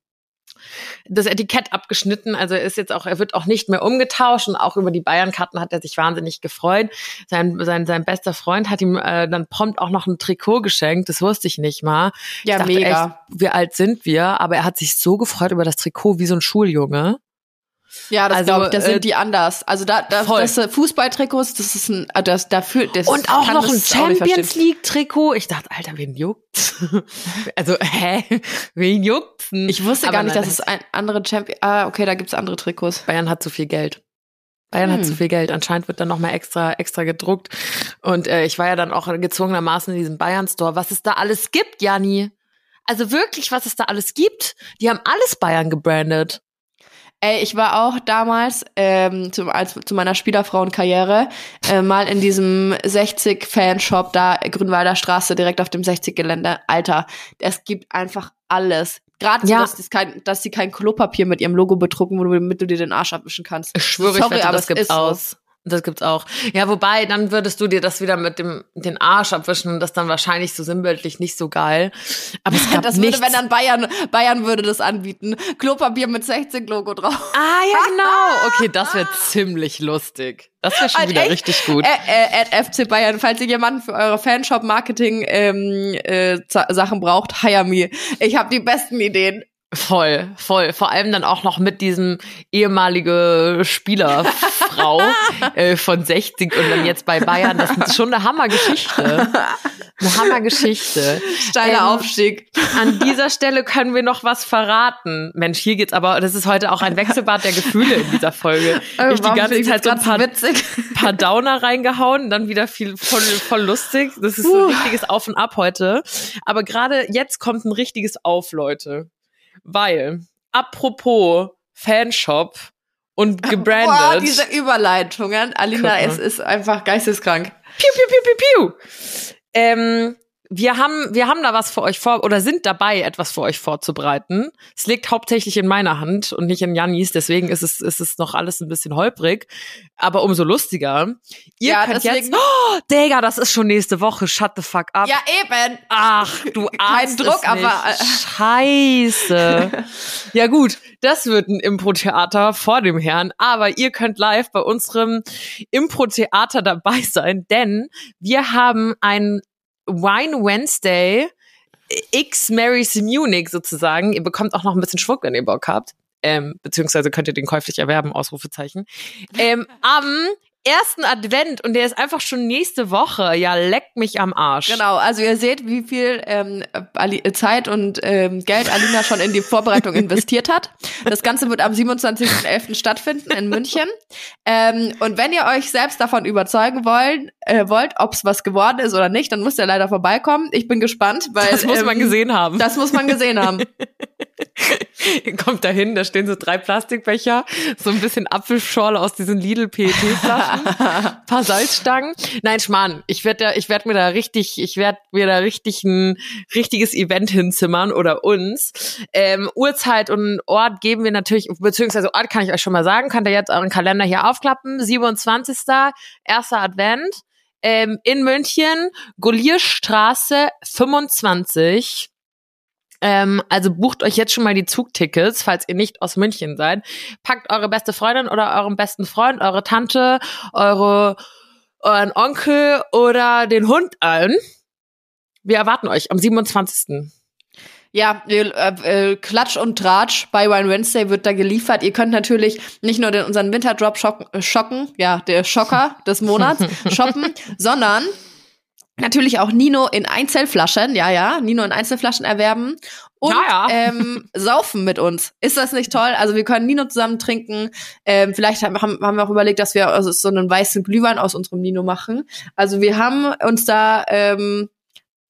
das Etikett abgeschnitten. Also er ist jetzt auch, er wird auch nicht mehr umgetauscht und auch über die Bayern-Karten hat er sich wahnsinnig gefreut. Sein, sein, sein bester Freund hat ihm äh, dann prompt auch noch ein Trikot geschenkt. Das wusste ich nicht mal. Ja, dachte mega. Echt, wie alt sind wir? Aber er hat sich so gefreut über das Trikot wie so ein Schuljunge. Ja, das Also, glaube ich, da äh, sind die anders. Also da, da das äh, Fußballtrikots, das ist ein, äh, das dafür, das Und auch noch ein Champions. League Trikot. Ich dachte, Alter, wen juckt's? [laughs] also, hä? Wen juckt's? Ich wusste Aber gar nicht, nein, dass es ein andere Champion. Ah, okay, da gibt's andere Trikots. Bayern hat zu viel Geld. Bayern Hm. hat zu viel Geld. Anscheinend wird dann noch mal extra extra gedruckt. Und äh, ich war ja dann auch gezwungenermaßen in diesem Bayern Store. Was es da alles gibt, Jani? Also wirklich, was es da alles gibt? Die haben alles Bayern gebrandet. Ey, ich war auch damals ähm, zu, als, zu meiner Spielerfrauenkarriere äh, mal in diesem 60-Fanshop da, Grünwalder Straße, direkt auf dem 60-Gelände. Alter, es gibt einfach alles. Gerade so, Ja. dass, das kein, dass sie kein Klopapier mit ihrem Logo bedrucken, womit du dir den Arsch abwischen kannst. Ich schwöre, Sorry, ich wette, aber das es gibt's so. aus. Das gibt's auch. Ja, wobei, dann würdest du dir das wieder mit dem den Arsch abwischen und das dann wahrscheinlich so sinnbildlich nicht so geil. Aber es [laughs] gab Das nichts. würde, wenn dann Bayern, Bayern würde das anbieten. Klopapier mit 60-Logo drauf. ah, ja, genau. [laughs] Okay, das wäre ziemlich lustig. Das wäre schon Halt wieder echt? richtig gut. Äh, äh, at FC Bayern, falls ihr jemanden für eure Fanshop-Marketing ähm, äh, Sachen braucht, hire me. Ich habe die besten Ideen. Voll, voll. Vor allem dann auch noch mit diesem ehemalige Spielerfrau [laughs] äh, von 60 und dann jetzt bei Bayern. Das ist schon eine Hammergeschichte. Eine Hammergeschichte. Steiler Ähm, Aufstieg. An dieser Stelle können wir noch was verraten. Mensch, hier geht's aber, das ist heute auch ein Wechselbad der Gefühle in dieser Folge. [laughs] Ich die ganze Zeit so ein paar, witzig. [laughs] paar Downer reingehauen, dann wieder viel voll, voll lustig. Das ist so ein richtiges Auf und Ab heute. Aber gerade jetzt kommt ein richtiges Auf, Leute. Weil, apropos Fanshop und [laughs] Boah, gebrandet. diese Überleitungen. Alina, es ist einfach geisteskrank. Piu, piu, piu, piu, piu. Ähm, wir haben, wir haben da was für euch vor oder sind dabei, etwas für euch vorzubereiten. Es liegt hauptsächlich in meiner Hand und nicht in Jannis, deswegen ist es, ist es noch alles ein bisschen holprig, aber umso lustiger. Ihr Ja, könnt deswegen- jetzt, oh, Digga, das ist schon nächste Woche, shut the fuck up. Ja, eben. Ach, du [laughs] Kein Druck, aber- Scheiße. [laughs] ja gut, das wird ein Impro-Theater vor dem Herrn, aber ihr könnt live bei unserem Impro-Theater dabei sein, denn wir haben ein Wine Wednesday X Marys Munich sozusagen. Ihr bekommt auch noch ein bisschen Schmuck, wenn ihr Bock habt. Ähm, beziehungsweise könnt ihr den käuflich erwerben, Ausrufezeichen. Ähm, am ersten Advent und der ist einfach schon nächste Woche. Ja, leckt mich am Arsch. Genau, also ihr seht, wie viel ähm, Zeit und ähm, Geld Alina schon in die Vorbereitung [laughs] investiert hat. Das Ganze wird am 27.11. stattfinden in München. Ähm, und wenn ihr euch selbst davon überzeugen wollen, äh, wollt, ob es was geworden ist oder nicht, dann müsst ihr leider vorbeikommen. Ich bin gespannt, weil Das muss man ähm, gesehen haben. Das muss man gesehen haben. [laughs] Kommt dahin, da stehen so drei Plastikbecher, so ein bisschen Apfelschorle aus diesen Lidl PET-Flaschen, paar Salzstangen. Nein, Schmarrn, ich werde ich werde mir da richtig, ich werde mir da richtig ein richtiges Event hinzimmern oder uns. Ähm, Uhrzeit und Ort geben wir natürlich, beziehungsweise Ort kann ich euch schon mal sagen, könnt ihr jetzt euren Kalender hier aufklappen. 27. erster Advent ähm, in München, Golierstraße 25. Ähm, also bucht euch jetzt schon mal die Zugtickets, falls ihr nicht aus München seid. Packt eure beste Freundin oder euren besten Freund, eure Tante, eure, euren Onkel oder den Hund ein. Wir erwarten euch am 27. Ja, äh, äh, Klatsch und Tratsch bei Wine Wednesday wird da geliefert. Ihr könnt natürlich nicht nur den, unseren Winterdrop schocken, schocken, ja, der Schocker des Monats, [laughs] shoppen, sondern natürlich auch Nino in Einzelflaschen, ja, ja, Nino in Einzelflaschen erwerben und Ja, ja. Ähm, [laughs] saufen mit uns. Ist das nicht toll? Also wir können Nino zusammen trinken. Ähm, vielleicht haben, haben wir auch überlegt, dass wir also so einen weißen Glühwein aus unserem Nino machen. Also wir haben uns da ähm,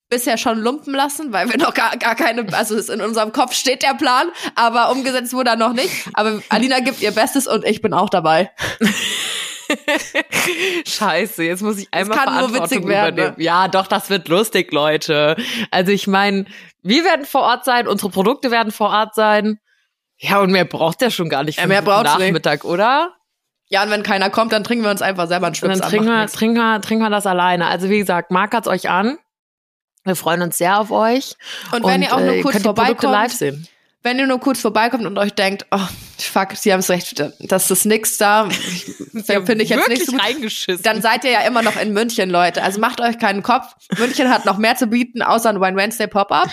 bisher schon lumpen lassen, weil wir noch gar, gar keine, also es in unserem Kopf steht der Plan, aber umgesetzt wurde er noch nicht. Aber Alina gibt ihr Bestes und ich bin auch dabei. [laughs] [laughs] Scheiße, jetzt muss ich einmal kann nur Verantwortung witzig werden, ne? übernehmen. Ja, doch, das wird lustig, Leute. Also ich meine, wir werden vor Ort sein, unsere Produkte werden vor Ort sein. Ja, und mehr braucht der schon gar nicht Ja, mehr braucht's nicht. Nachmittag, oder? Ja, und wenn keiner kommt, dann trinken wir uns einfach selber einen Und Schwips dann an, trinken wir, trinken, wir, trinken wir das alleine. Also wie gesagt, markert's euch an. Wir freuen uns sehr auf euch. Und wenn ihr auch nur äh, kurz Produkte vorbeikommt, live sehen. Wenn ihr nur kurz vorbeikommt und euch denkt, oh, fuck, sie haben es recht, das ist nix da, [laughs] finde ich jetzt nicht so gut. reingeschissen. Dann seid ihr ja immer noch in München, Leute. Also macht euch keinen Kopf. München hat noch mehr zu bieten, außer ein Wine Wednesday Pop-Up.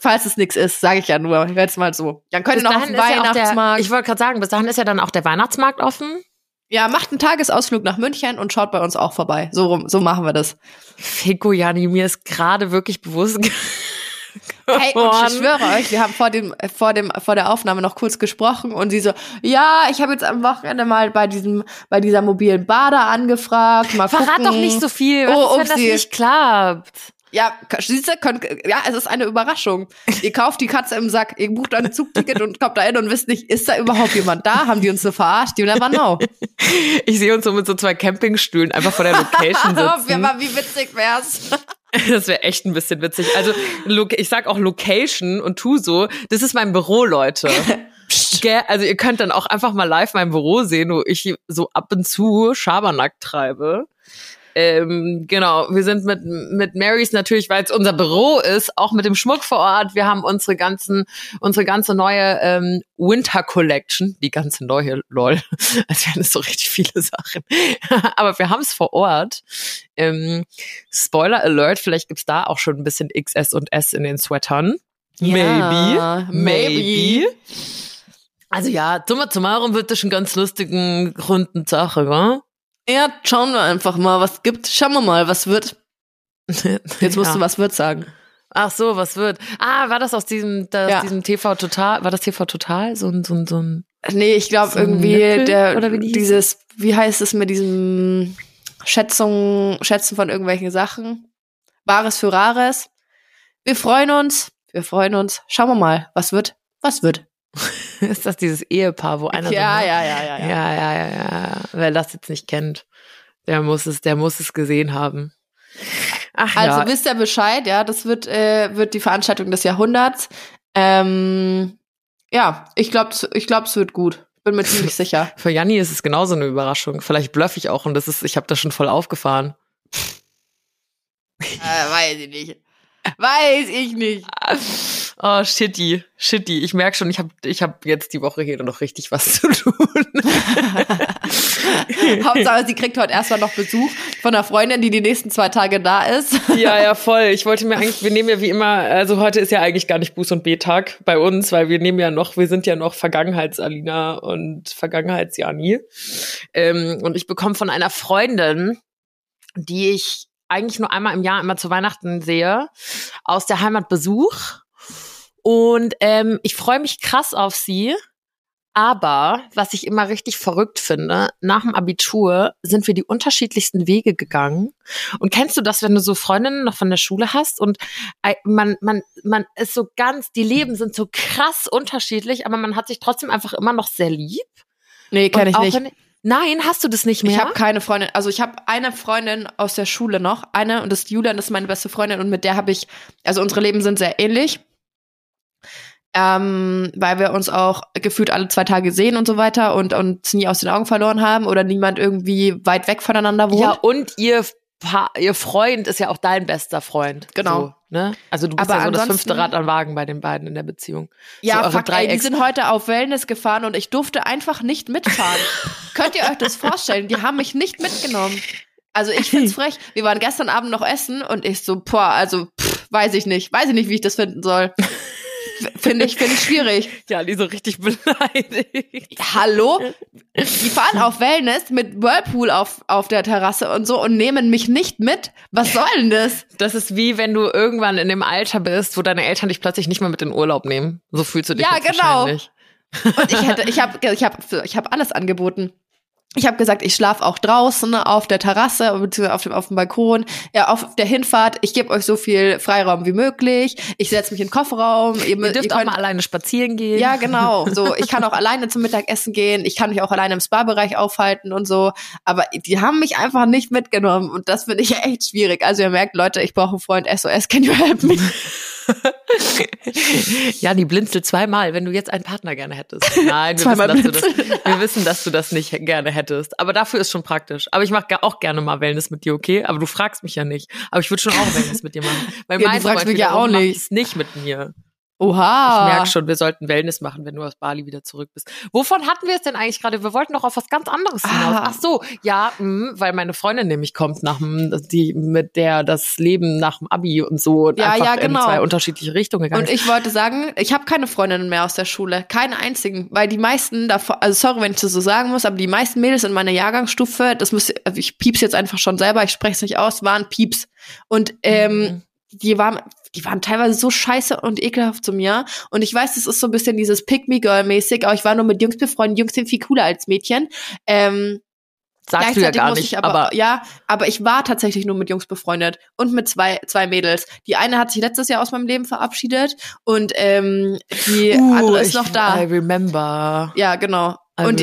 Falls es nix ist, sage ich ja nur. Jetzt mal so. Dann könnt ihr noch auf den ist ja der, Weihnachtsmarkt. ich wollte gerade sagen, bis dahin ist ja dann auch der Weihnachtsmarkt offen. ja, macht einen Tagesausflug nach München und schaut bei uns auch vorbei. So, rum- so machen wir das. Fico, Jani, mir ist gerade wirklich bewusst Hey, und ich schwöre euch, wir haben vor dem, vor dem, vor der Aufnahme noch kurz gesprochen und sie so, ja, ich habe jetzt am Wochenende mal bei diesem, bei dieser mobilen da angefragt. Mal Verrat gucken. doch nicht so viel. Was Oh, ist, wenn das nicht klappt? Ja, siehste, könnt, ja, es ist eine Überraschung. Ihr kauft die Katze im Sack, ihr bucht ein Zugticket und kommt da hin und wisst nicht, ist da überhaupt jemand da? Haben die uns so verarscht? You never know. Ich sehe uns so mit so zwei Campingstühlen einfach vor der Location [laughs] sitzen. wie witzig wär's? [laughs] Das wäre echt ein bisschen witzig. Also ich sag auch Location und tu so. Das ist mein Büro, Leute. [laughs] Gell? Also ihr könnt dann auch einfach mal live mein Büro sehen, wo ich so ab und zu Schabernack treibe. Ähm, genau, wir sind mit, mit Marys natürlich, weil es unser Büro ist, auch mit dem Schmuck vor Ort. Wir haben unsere ganzen, unsere ganze neue ähm, Winter Collection, die ganze neue, lol, [laughs] als wären es so richtig viele Sachen. [laughs] Aber wir haben es vor Ort. Ähm, Spoiler Alert, vielleicht gibt's da auch schon ein bisschen XS und S in den Sweatern. Ja, maybe. Maybe. Also ja, summa summarum wird das schon ganz lustigen, runden Sache, wa? Ja, schauen wir einfach mal, was gibt. Schauen wir mal, was wird. [laughs] Jetzt musst Ja. du was wird sagen. Ach so, was wird? Ah, war das aus diesem, aus Ja. diesem TV Total? War das TV Total? So ein, so ein, so ein. Nee, ich glaube So irgendwie Nippel, der oder wie dieses, wie heißt es mit diesem Schätzung, Schätzen von irgendwelchen Sachen? Wahres für Rares. Wir freuen uns, wir freuen uns. Schauen wir mal, was wird, was wird. [laughs] ist das dieses Ehepaar, wo einer ja, so ja, ja, ja, ja, ja, ja, ja. Wer das jetzt nicht kennt, der muss es, der muss es gesehen haben. Ach, also ja. wisst ihr Bescheid, ja, das wird, äh, wird die Veranstaltung des Jahrhunderts. Ähm, ja, ich glaube, ich glaub, es wird gut. Bin mir ziemlich [laughs] sicher. Für Janni ist es genauso eine Überraschung. Vielleicht blöff ich auch und das ist, ich habe das schon voll aufgefahren. Äh, weiß ich nicht. Weiß ich nicht. Oh, shitty, shitty. Ich merk schon, ich habe ich hab jetzt die Woche hier noch richtig was zu tun. [laughs] Hauptsache, sie kriegt heute erstmal noch Besuch von einer Freundin, die die nächsten zwei Tage da ist. ja, [laughs] ja, voll. Ich wollte mir eigentlich, wir nehmen ja wie immer, also heute ist ja eigentlich gar nicht Buß- und B-Tag bei uns, weil wir nehmen ja noch, wir sind ja noch Vergangenheits-Alina und Vergangenheits-Jani. Ähm, und ich bekomme von einer Freundin, die ich eigentlich nur einmal im Jahr immer zu Weihnachten sehe, aus der Heimat Besuch. Und ähm, ich freue mich krass auf sie. Aber was ich immer richtig verrückt finde, nach dem Abitur sind wir die unterschiedlichsten Wege gegangen. Und kennst du das, wenn du so Freundinnen noch von der Schule hast und äh, man, man, man ist so ganz, die Leben sind so krass unterschiedlich, aber man hat sich trotzdem einfach immer noch sehr lieb. Nee, Und auch Wenn, nein, hast du das nicht mehr? Ich habe keine Freundin, also ich habe eine Freundin aus der Schule noch, eine und das ist Julian, das ist meine beste Freundin und mit der habe ich, also unsere Leben sind sehr ähnlich, ähm, weil wir uns auch gefühlt alle zwei Tage sehen und so weiter und uns nie aus den Augen verloren haben oder niemand irgendwie weit weg voneinander wohnt. ja, und ihr, Pa- ihr Freund ist ja auch dein bester Freund. Genau. So, ne? Also du bist Aber ja so das fünfte Rad am Wagen bei den beiden in der Beziehung. Ja, so fuck, ey, die sind heute auf Wellness gefahren und ich durfte einfach nicht mitfahren. [laughs] Könnt ihr euch das vorstellen? Die haben mich nicht mitgenommen. Also ich find's [laughs] frech. Wir waren gestern Abend noch essen und ich so, boah, also pff, weiß ich nicht, weiß ich nicht, wie ich das finden soll. [laughs] Finde ich, finde ich schwierig. Ja, die so richtig [laughs] beleidigt. Hallo? Die fahren auf Wellness mit Whirlpool auf, auf der Terrasse und so und nehmen mich nicht mit. Was soll denn das? Das ist wie wenn du irgendwann in dem Alter bist, wo deine Eltern dich plötzlich nicht mehr mit in Urlaub nehmen. So fühlst du dich Ja, genau. wahrscheinlich. Und ich hätte, ich [laughs] habe, ich habe, ich habe alles angeboten. Ich habe gesagt, ich schlafe auch draußen auf der Terrasse beziehungsweise auf dem auf dem Balkon. Ja, auf der Hinfahrt. Ich gebe euch so viel Freiraum wie möglich. Ich setze mich in den Kofferraum. Ihr, Ihr ihr dürft auch könnt- mal alleine spazieren gehen. ja, genau. [laughs] So, ich kann auch alleine zum Mittagessen gehen. Ich kann mich auch alleine im Spa-Bereich aufhalten und so. Aber die haben mich einfach nicht mitgenommen und das finde ich echt schwierig. Also ihr merkt, Leute, ich brauche einen Freund. SOS, can you help me? [laughs] [laughs] ja, die blinzelt zweimal, wenn du jetzt einen Partner gerne hättest. [laughs] Nein, wir, wissen, dass du das, wir wissen, dass du das nicht gerne hättest. Aber dafür ist schon praktisch. Aber ich mache auch gerne mal Wellness mit dir, okay? Aber du fragst mich ja nicht. Aber ich würde schon auch Wellness mit dir machen. Weil ja, du fragst mich ja auch nicht. nicht mit mir. Oha. Ich merke schon, wir sollten Wellness machen, wenn du aus Bali wieder zurück bist. Wovon hatten wir es denn eigentlich gerade? Wir wollten doch auf was ganz anderes hinaus. Ah. Ach so, ja, mh, weil meine Freundin nämlich kommt nach dem, die mit der das Leben nach dem Abi und so und ja, einfach ja, genau. in zwei unterschiedliche Richtungen gegangen. Und ich wollte sagen, ich habe keine Freundinnen mehr aus der Schule, keine einzigen, weil die meisten davon, also sorry, wenn ich das so sagen muss, aber die meisten Mädels in meiner Jahrgangsstufe, das muss, also ich pieps jetzt einfach schon selber, ich spreche es nicht aus, waren Pieps und ähm, mhm die waren die waren teilweise so scheiße und ekelhaft zu mir. Und ich weiß, das ist so ein bisschen dieses Pick-me-Girl-mäßig, aber ich war nur mit Jungs befreundet. Jungs sind viel cooler als Mädchen. Ähm, Sagst du ja gar nicht, aber, aber, ja, aber ich war tatsächlich nur mit Jungs befreundet und mit zwei zwei Mädels. Die eine hat sich letztes Jahr aus meinem Leben verabschiedet und ähm, die uh, andere ist noch da. I remember. Ja, genau. I und.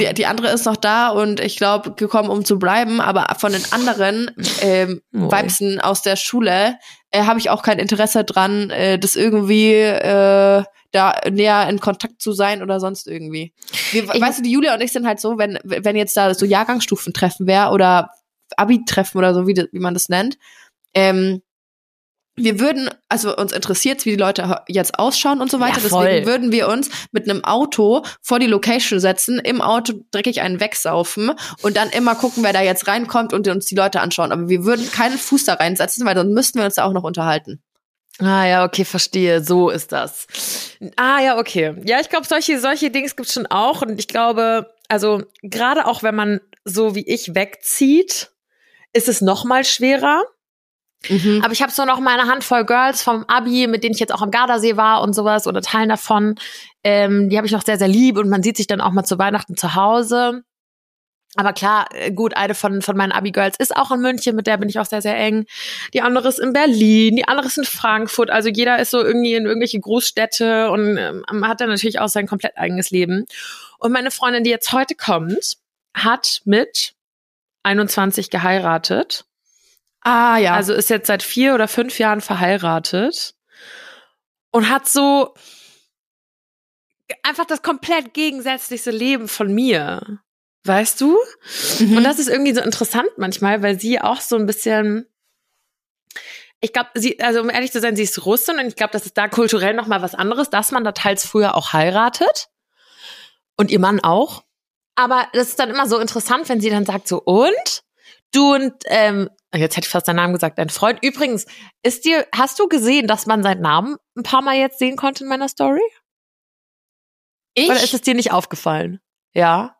Die, die andere ist noch da und ich glaube gekommen, um zu bleiben. Aber von den anderen ähm, Weibsen aus der Schule äh, habe ich auch kein Interesse dran, äh, das irgendwie äh, da näher in Kontakt zu sein oder sonst irgendwie. Wir, ich, weißt du, die Julia und ich sind halt so, wenn wenn jetzt da so Jahrgangsstufentreffen wäre oder Abi-Treffen oder so, wie, wie man das nennt, ähm, wir würden, also uns interessiert, wie die Leute jetzt ausschauen und so weiter. Ja, Deswegen würden wir uns mit einem Auto vor die Location setzen, im Auto dreckig einen wegsaufen und dann immer gucken, wer da jetzt reinkommt und uns die Leute anschauen. Aber wir würden keinen Fuß da reinsetzen, weil dann müssten wir uns da auch noch unterhalten. Ah ja, okay, verstehe. So ist das. Ah ja, okay. Ja, ich glaube, solche solche Dings gibt's schon auch und ich glaube, also gerade auch wenn man so wie ich wegzieht, ist es noch mal schwerer Mhm. Aber ich habe so noch meine Handvoll Girls vom Abi, mit denen ich jetzt auch am Gardasee war und sowas oder Teilen davon. Ähm, die habe ich noch sehr, sehr lieb und man sieht sich dann auch mal zu Weihnachten zu Hause. Aber klar, äh, gut, eine von, von meinen Abi-Girls ist auch in München, mit der bin ich auch sehr, sehr eng. Die andere ist in Berlin, die andere ist in Frankfurt. Also jeder ist so irgendwie in irgendwelche Großstädte und ähm, hat dann natürlich auch sein komplett eigenes Leben. Und meine Freundin, die jetzt heute kommt, hat mit 21 geheiratet Ah, ja. Also ist jetzt seit vier oder fünf Jahren verheiratet und hat so einfach das komplett gegensätzlichste Leben von mir. Weißt du? Mhm. Und das ist irgendwie so interessant manchmal, weil sie auch so ein bisschen ich glaube, sie, also um ehrlich zu sein, sie ist Russin und ich glaube, das ist da kulturell noch mal was anderes, dass man da teils früher auch heiratet und ihr Mann auch. Aber das ist dann immer so interessant, wenn sie dann sagt so und du und ähm, jetzt hätte ich fast deinen Namen gesagt, dein Freund. Übrigens, ist dir, hast du gesehen, dass man seinen Namen ein paar Mal jetzt sehen konnte in meiner Story? Ich? Oder ist es dir nicht aufgefallen? Ja.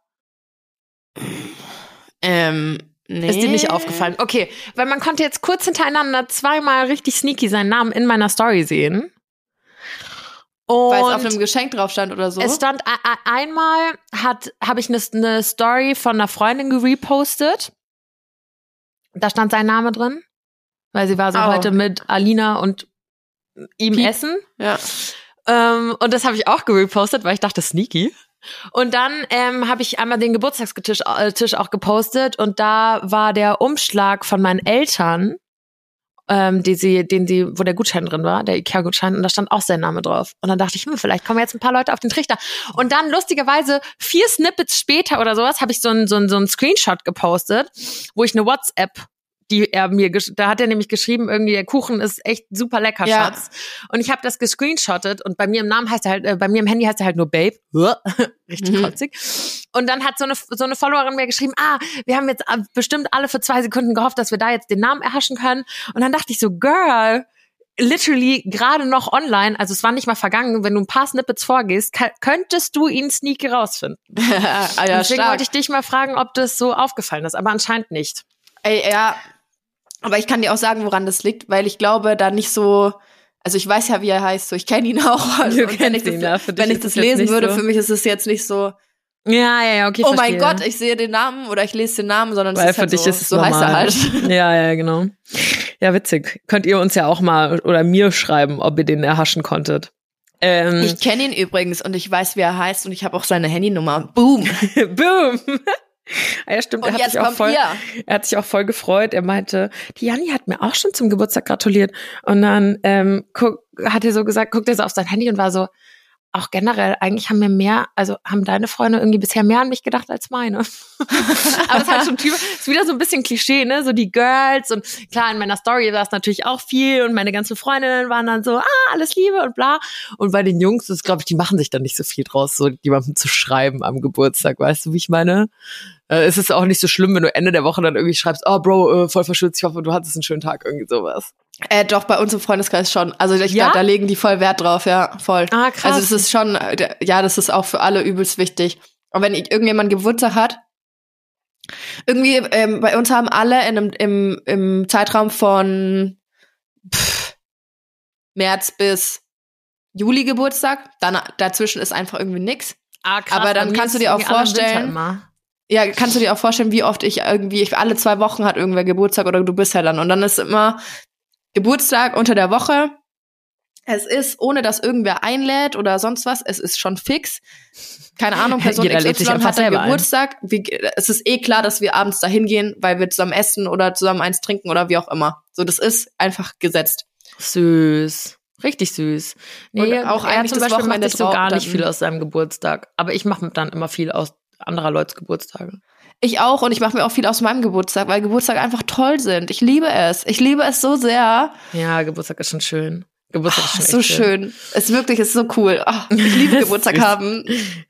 Ähm, nee. Ist dir nicht aufgefallen? Okay, weil man konnte jetzt kurz hintereinander zweimal richtig sneaky seinen Namen in meiner Story sehen. Weil es auf einem Geschenk drauf stand oder so? Es stand einmal hat habe ich eine ne Story von einer Freundin gerepostet da stand sein Name drin, weil sie war so oh. heute mit Alina und ihm Piep. essen. Ja. Ähm, und das habe ich auch gerepostet, weil ich dachte, sneaky. Und dann ähm, habe ich einmal den Geburtstagstisch äh, Tisch auch gepostet und da war der Umschlag von meinen Eltern, ähm, die sie, den sie, wo der Gutschein drin war, der Ikea-Gutschein, und da stand auch sein Name drauf. Und dann dachte ich, hm, vielleicht kommen jetzt ein paar Leute auf den Trichter. Und dann lustigerweise vier Snippets später oder sowas habe ich so ein, so ein, so ein Screenshot gepostet, wo ich eine WhatsApp die er mir, da hat er nämlich geschrieben, irgendwie der Kuchen ist echt super lecker, ja. Schatz. Und ich habe das gescreenshottet und bei mir im Namen heißt er halt, äh, bei mir im Handy heißt er halt nur Babe, [laughs] richtig mhm. kotzig. Und dann hat so eine so eine Followerin mir geschrieben, ah, wir haben jetzt äh, bestimmt alle für zwei Sekunden gehofft, dass wir da jetzt den Namen erhaschen können. Und dann dachte ich so, Girl, literally gerade noch online, also es war nicht mal vergangen, wenn du ein paar Snippets vorgehst, könntest du ihn sneaky rausfinden. [laughs] ah, ja, Deswegen stark. wollte ich dich mal fragen, ob das so aufgefallen ist, aber anscheinend nicht. Ey, ja, aber ich kann dir auch sagen, woran das liegt, weil ich glaube, da nicht so, also ich weiß ja, wie er heißt, so ich kenne ihn auch. Also, [laughs] du wenn ich das, ihn, ja, wenn ich das lesen würde, so. für mich ist es jetzt nicht so. Ja, ja, ja, okay. Oh mein Gott, ich sehe den Namen oder ich lese den Namen, sondern Weil es ist für halt dich so, ist es so normal. heißt er halt. [laughs] Ja, ja, genau. Ja, witzig. Könnt ihr uns ja auch mal oder mir schreiben, ob ihr den erhaschen konntet. Ähm, ich kenne ihn übrigens und ich weiß, wie er heißt und ich habe auch seine Handynummer. Boom. [laughs] Boom. Ah ja, stimmt. Und er hat, jetzt sich auch voll, ihr. er hat sich auch voll gefreut. Er meinte, die Janni hat mir auch schon zum Geburtstag gratuliert. Und dann ähm, guck, hat er so gesagt, guckt er so auf sein Handy und war so, auch generell, eigentlich haben mir mehr, also haben deine Freunde irgendwie bisher mehr an mich gedacht als meine. [laughs] Aber es ist halt schon typisch, ist wieder so ein bisschen Klischee, ne? So die Girls und klar, in meiner Story war es natürlich auch viel und meine ganzen Freundinnen waren dann so, ah, alles Liebe und bla. Und bei den Jungs ist, glaube ich, die machen sich dann nicht so viel draus, so jemandem zu schreiben am Geburtstag, weißt du, wie ich meine? Äh, es ist auch nicht so schlimm, wenn du Ende der Woche dann irgendwie schreibst, oh Bro, äh, voll verschützt, ich hoffe, du hattest einen schönen Tag, irgendwie sowas. Äh, doch, bei uns im Freundeskreis schon. Also ich Ja? glaube, da legen die voll Wert drauf, ja, voll. Ah, krass. Also das ist schon, äh, ja, das ist auch für alle übelst wichtig. Und wenn irgendjemand Geburtstag hat, irgendwie, ähm, bei uns haben alle in einem, im, im Zeitraum von pff, März bis Juli Geburtstag, dann dazwischen ist einfach irgendwie nix. Ah, krass, aber dann kannst du dir auch vorstellen-. Ja, kannst du dir auch vorstellen, wie oft ich irgendwie, ich, alle zwei Wochen hat irgendwer Geburtstag oder du bist ja dann. Und dann ist immer Geburtstag unter der Woche. Es ist, ohne dass irgendwer einlädt oder sonst was, es ist schon fix. Keine Ahnung, [laughs] Person Jeder sich XY hat dann selber ein. Geburtstag. Wie, es ist eh klar, dass wir abends dahin gehen, weil wir zusammen essen oder zusammen eins trinken oder wie auch immer. So, das ist einfach gesetzt. Süß. Richtig süß. Nee, Und auch er eigentlich zum das Beispiel macht Wochenende nicht so gar nicht viel aus seinem Geburtstag. Aber ich mache dann immer viel aus anderer Leute's Geburtstage. Ich auch und ich mache mir auch viel aus meinem Geburtstag, weil Geburtstage einfach toll sind. Ich liebe es. Ich liebe es so sehr. Ja, Geburtstag ist schon schön. Geburtstag ist Oh, schon so schön. Es ist wirklich, ist so cool. Ah, ich liebe [laughs] Geburtstag haben.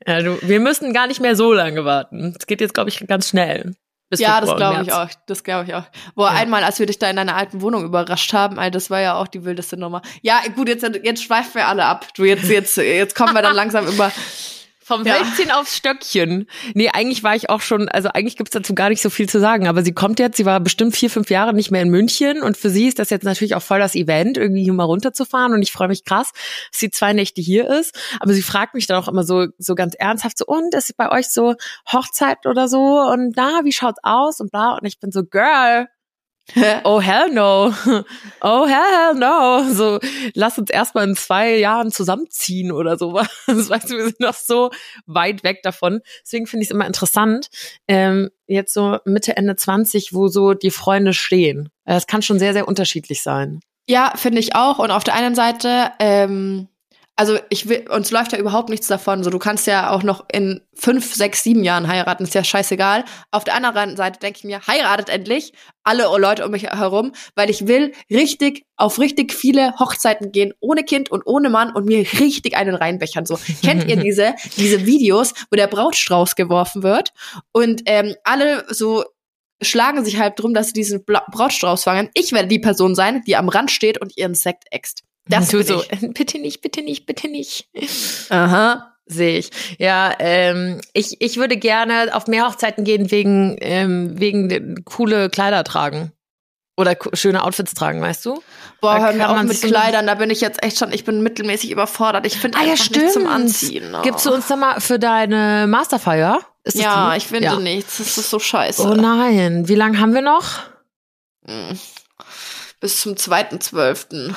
Ja, du, wir müssen gar nicht mehr so lange warten. Es geht jetzt, glaube ich, ganz schnell. Bis Ja, das glaube ich auch. Das glaube ich auch. Boah, Ja. einmal, als wir dich da in deiner alten Wohnung überrascht haben, ey, das war ja auch die wildeste Nummer. Ja, gut, jetzt, jetzt schweifen wir alle ab. Du, jetzt, jetzt, jetzt kommen wir dann langsam über. Vom Ja. Hölzchen aufs Stöckchen. Nee, eigentlich war ich auch schon, also eigentlich gibt's dazu gar nicht so viel zu sagen, aber sie kommt jetzt, sie war bestimmt vier, fünf Jahre nicht mehr in München und für sie ist das jetzt natürlich auch voll das Event, irgendwie hier mal runterzufahren und ich freue mich krass, dass sie zwei Nächte hier ist, aber sie fragt mich dann auch immer so, so ganz ernsthaft so, und ist bei euch so Hochzeit oder so und na, wie schaut's aus und bla und ich bin so, Girl, oh hell no, [laughs] oh hell, hell no, so lass uns erstmal in zwei Jahren zusammenziehen oder sowas. [laughs] Weißt du, wir sind noch so weit weg davon. Deswegen finde ich es immer interessant, ähm, jetzt so Mitte, Ende 20, wo so die Freunde stehen. Das kann schon sehr, sehr unterschiedlich sein. Ja, finde ich auch. Und auf der einen Seite, ähm, also ich will, uns läuft ja überhaupt nichts davon. So, du kannst ja auch noch in fünf, sechs, sieben Jahren heiraten, ist ja scheißegal. Auf der anderen Seite denke ich mir, heiratet endlich alle Leute um mich herum, weil ich will richtig auf richtig viele Hochzeiten gehen, ohne Kind und ohne Mann und mir richtig einen reinbechern. So, [laughs] kennt ihr diese, diese Videos, wo der Brautstrauß geworfen wird und ähm, alle so schlagen sich halb drum, dass sie diesen Brautstrauß fangen. Ich werde die Person sein, die am Rand steht und ihren Sekt äxt. Das du so, ich. [laughs] bitte nicht, bitte nicht, bitte nicht. [laughs] Aha. Sehe ich. Ja, ähm, ich, ich würde gerne auf mehr Hochzeiten gehen wegen, ähm, wegen coole Kleider tragen. Oder schöne Outfits tragen, weißt du? Boah, Da hör mir auf man mit so- Kleidern, da bin ich jetzt echt schon, ich bin mittelmäßig überfordert. Ich finde Ah ja, einfach nichts zum. Anziehen. Oh. Gibst du uns da mal für deine Masterfeier? Ist Ja, die? ich finde Ja. nichts. Das ist so scheiße. Oh nein, wie lange haben wir noch? Hm. Bis zum 2.12.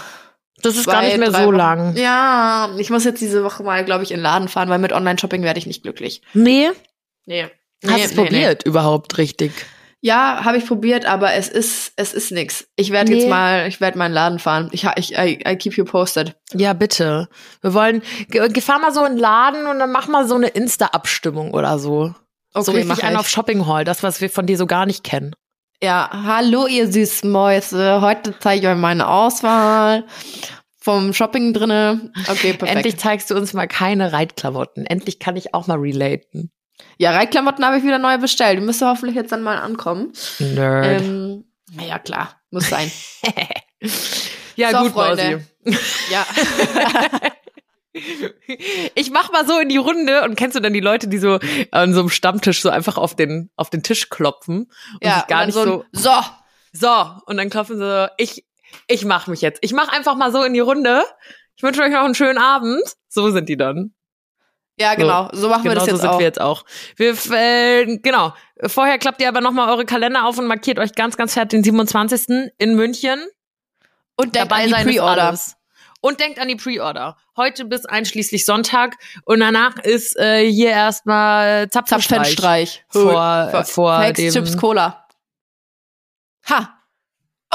Das ist Zwei, gar nicht mehr so Wochen. lang. Ja, ich muss jetzt diese Woche mal, glaube ich, in den Laden fahren, weil mit Online-Shopping werde ich nicht glücklich. Nee, Nee. hast du es probiert überhaupt richtig? Ja, habe ich probiert, aber es ist es ist nix. Ich werde Nee. jetzt mal, ich werde meinen Laden fahren. Ich ich I, I keep you posted. Ja, bitte. Wir wollen, ge- ge- fahr mal so in den Laden und dann mach mal so eine Insta-Abstimmung oder so. so Okay, mach richtig einen ich. auf Shopping Hall, das, was wir von dir so gar nicht kennen. Ja, hallo ihr süßen Mäuse. Heute zeige ich euch meine Auswahl vom Shopping drinne. Okay, perfekt. Endlich zeigst du uns mal keine Reitklamotten. Endlich kann ich auch mal relaten. Ja, Reitklamotten habe ich wieder neu bestellt. Die müsste hoffentlich jetzt dann mal ankommen. Nerd. Ähm, na ja, klar, muss sein. [laughs] [laughs] ja, so, gut, Freunde. Mausi. ja. [laughs] Ich mach mal so in die Runde und kennst du dann die Leute, die so an so einem Stammtisch so einfach auf den, auf den Tisch klopfen und ja, sich gar und nicht so, so, so. so, und dann klopfen sie so, ich, ich mach mich jetzt. Ich mach einfach mal so in die Runde. Ich wünsche euch noch einen schönen Abend. So sind die dann. Ja, genau. So machen wir Genau das so jetzt sind auch. wir jetzt auch. Wir, äh, genau. Vorher klappt ihr aber nochmal eure Kalender auf und markiert euch ganz, ganz fett den 27. in München. Und Dabei sein ist Pre-Order. alles. Und denkt an die Pre-Order. Heute bis einschließlich Sonntag. Und danach ist äh, hier erstmal Zapfenstreich. Zapfenstreich. Vor, vor, vor Hex, dem... Chips, Cola. Ha.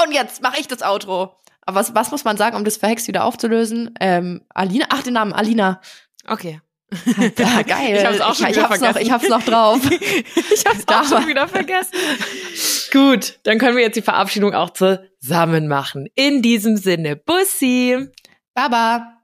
Und jetzt mache ich das Outro. Aber was, was muss man sagen, um das Verhex wieder aufzulösen? Ähm, Alina? Ach, den Namen, Alina. Okay. Ja, [laughs] geil. Ich hab's auch schon ich, wieder hab's noch, ich hab's noch drauf. [laughs] Ich hab's auch schon wieder vergessen. Gut, dann können wir jetzt die Verabschiedung auch zusammen machen. In diesem Sinne, Bussi! Baba.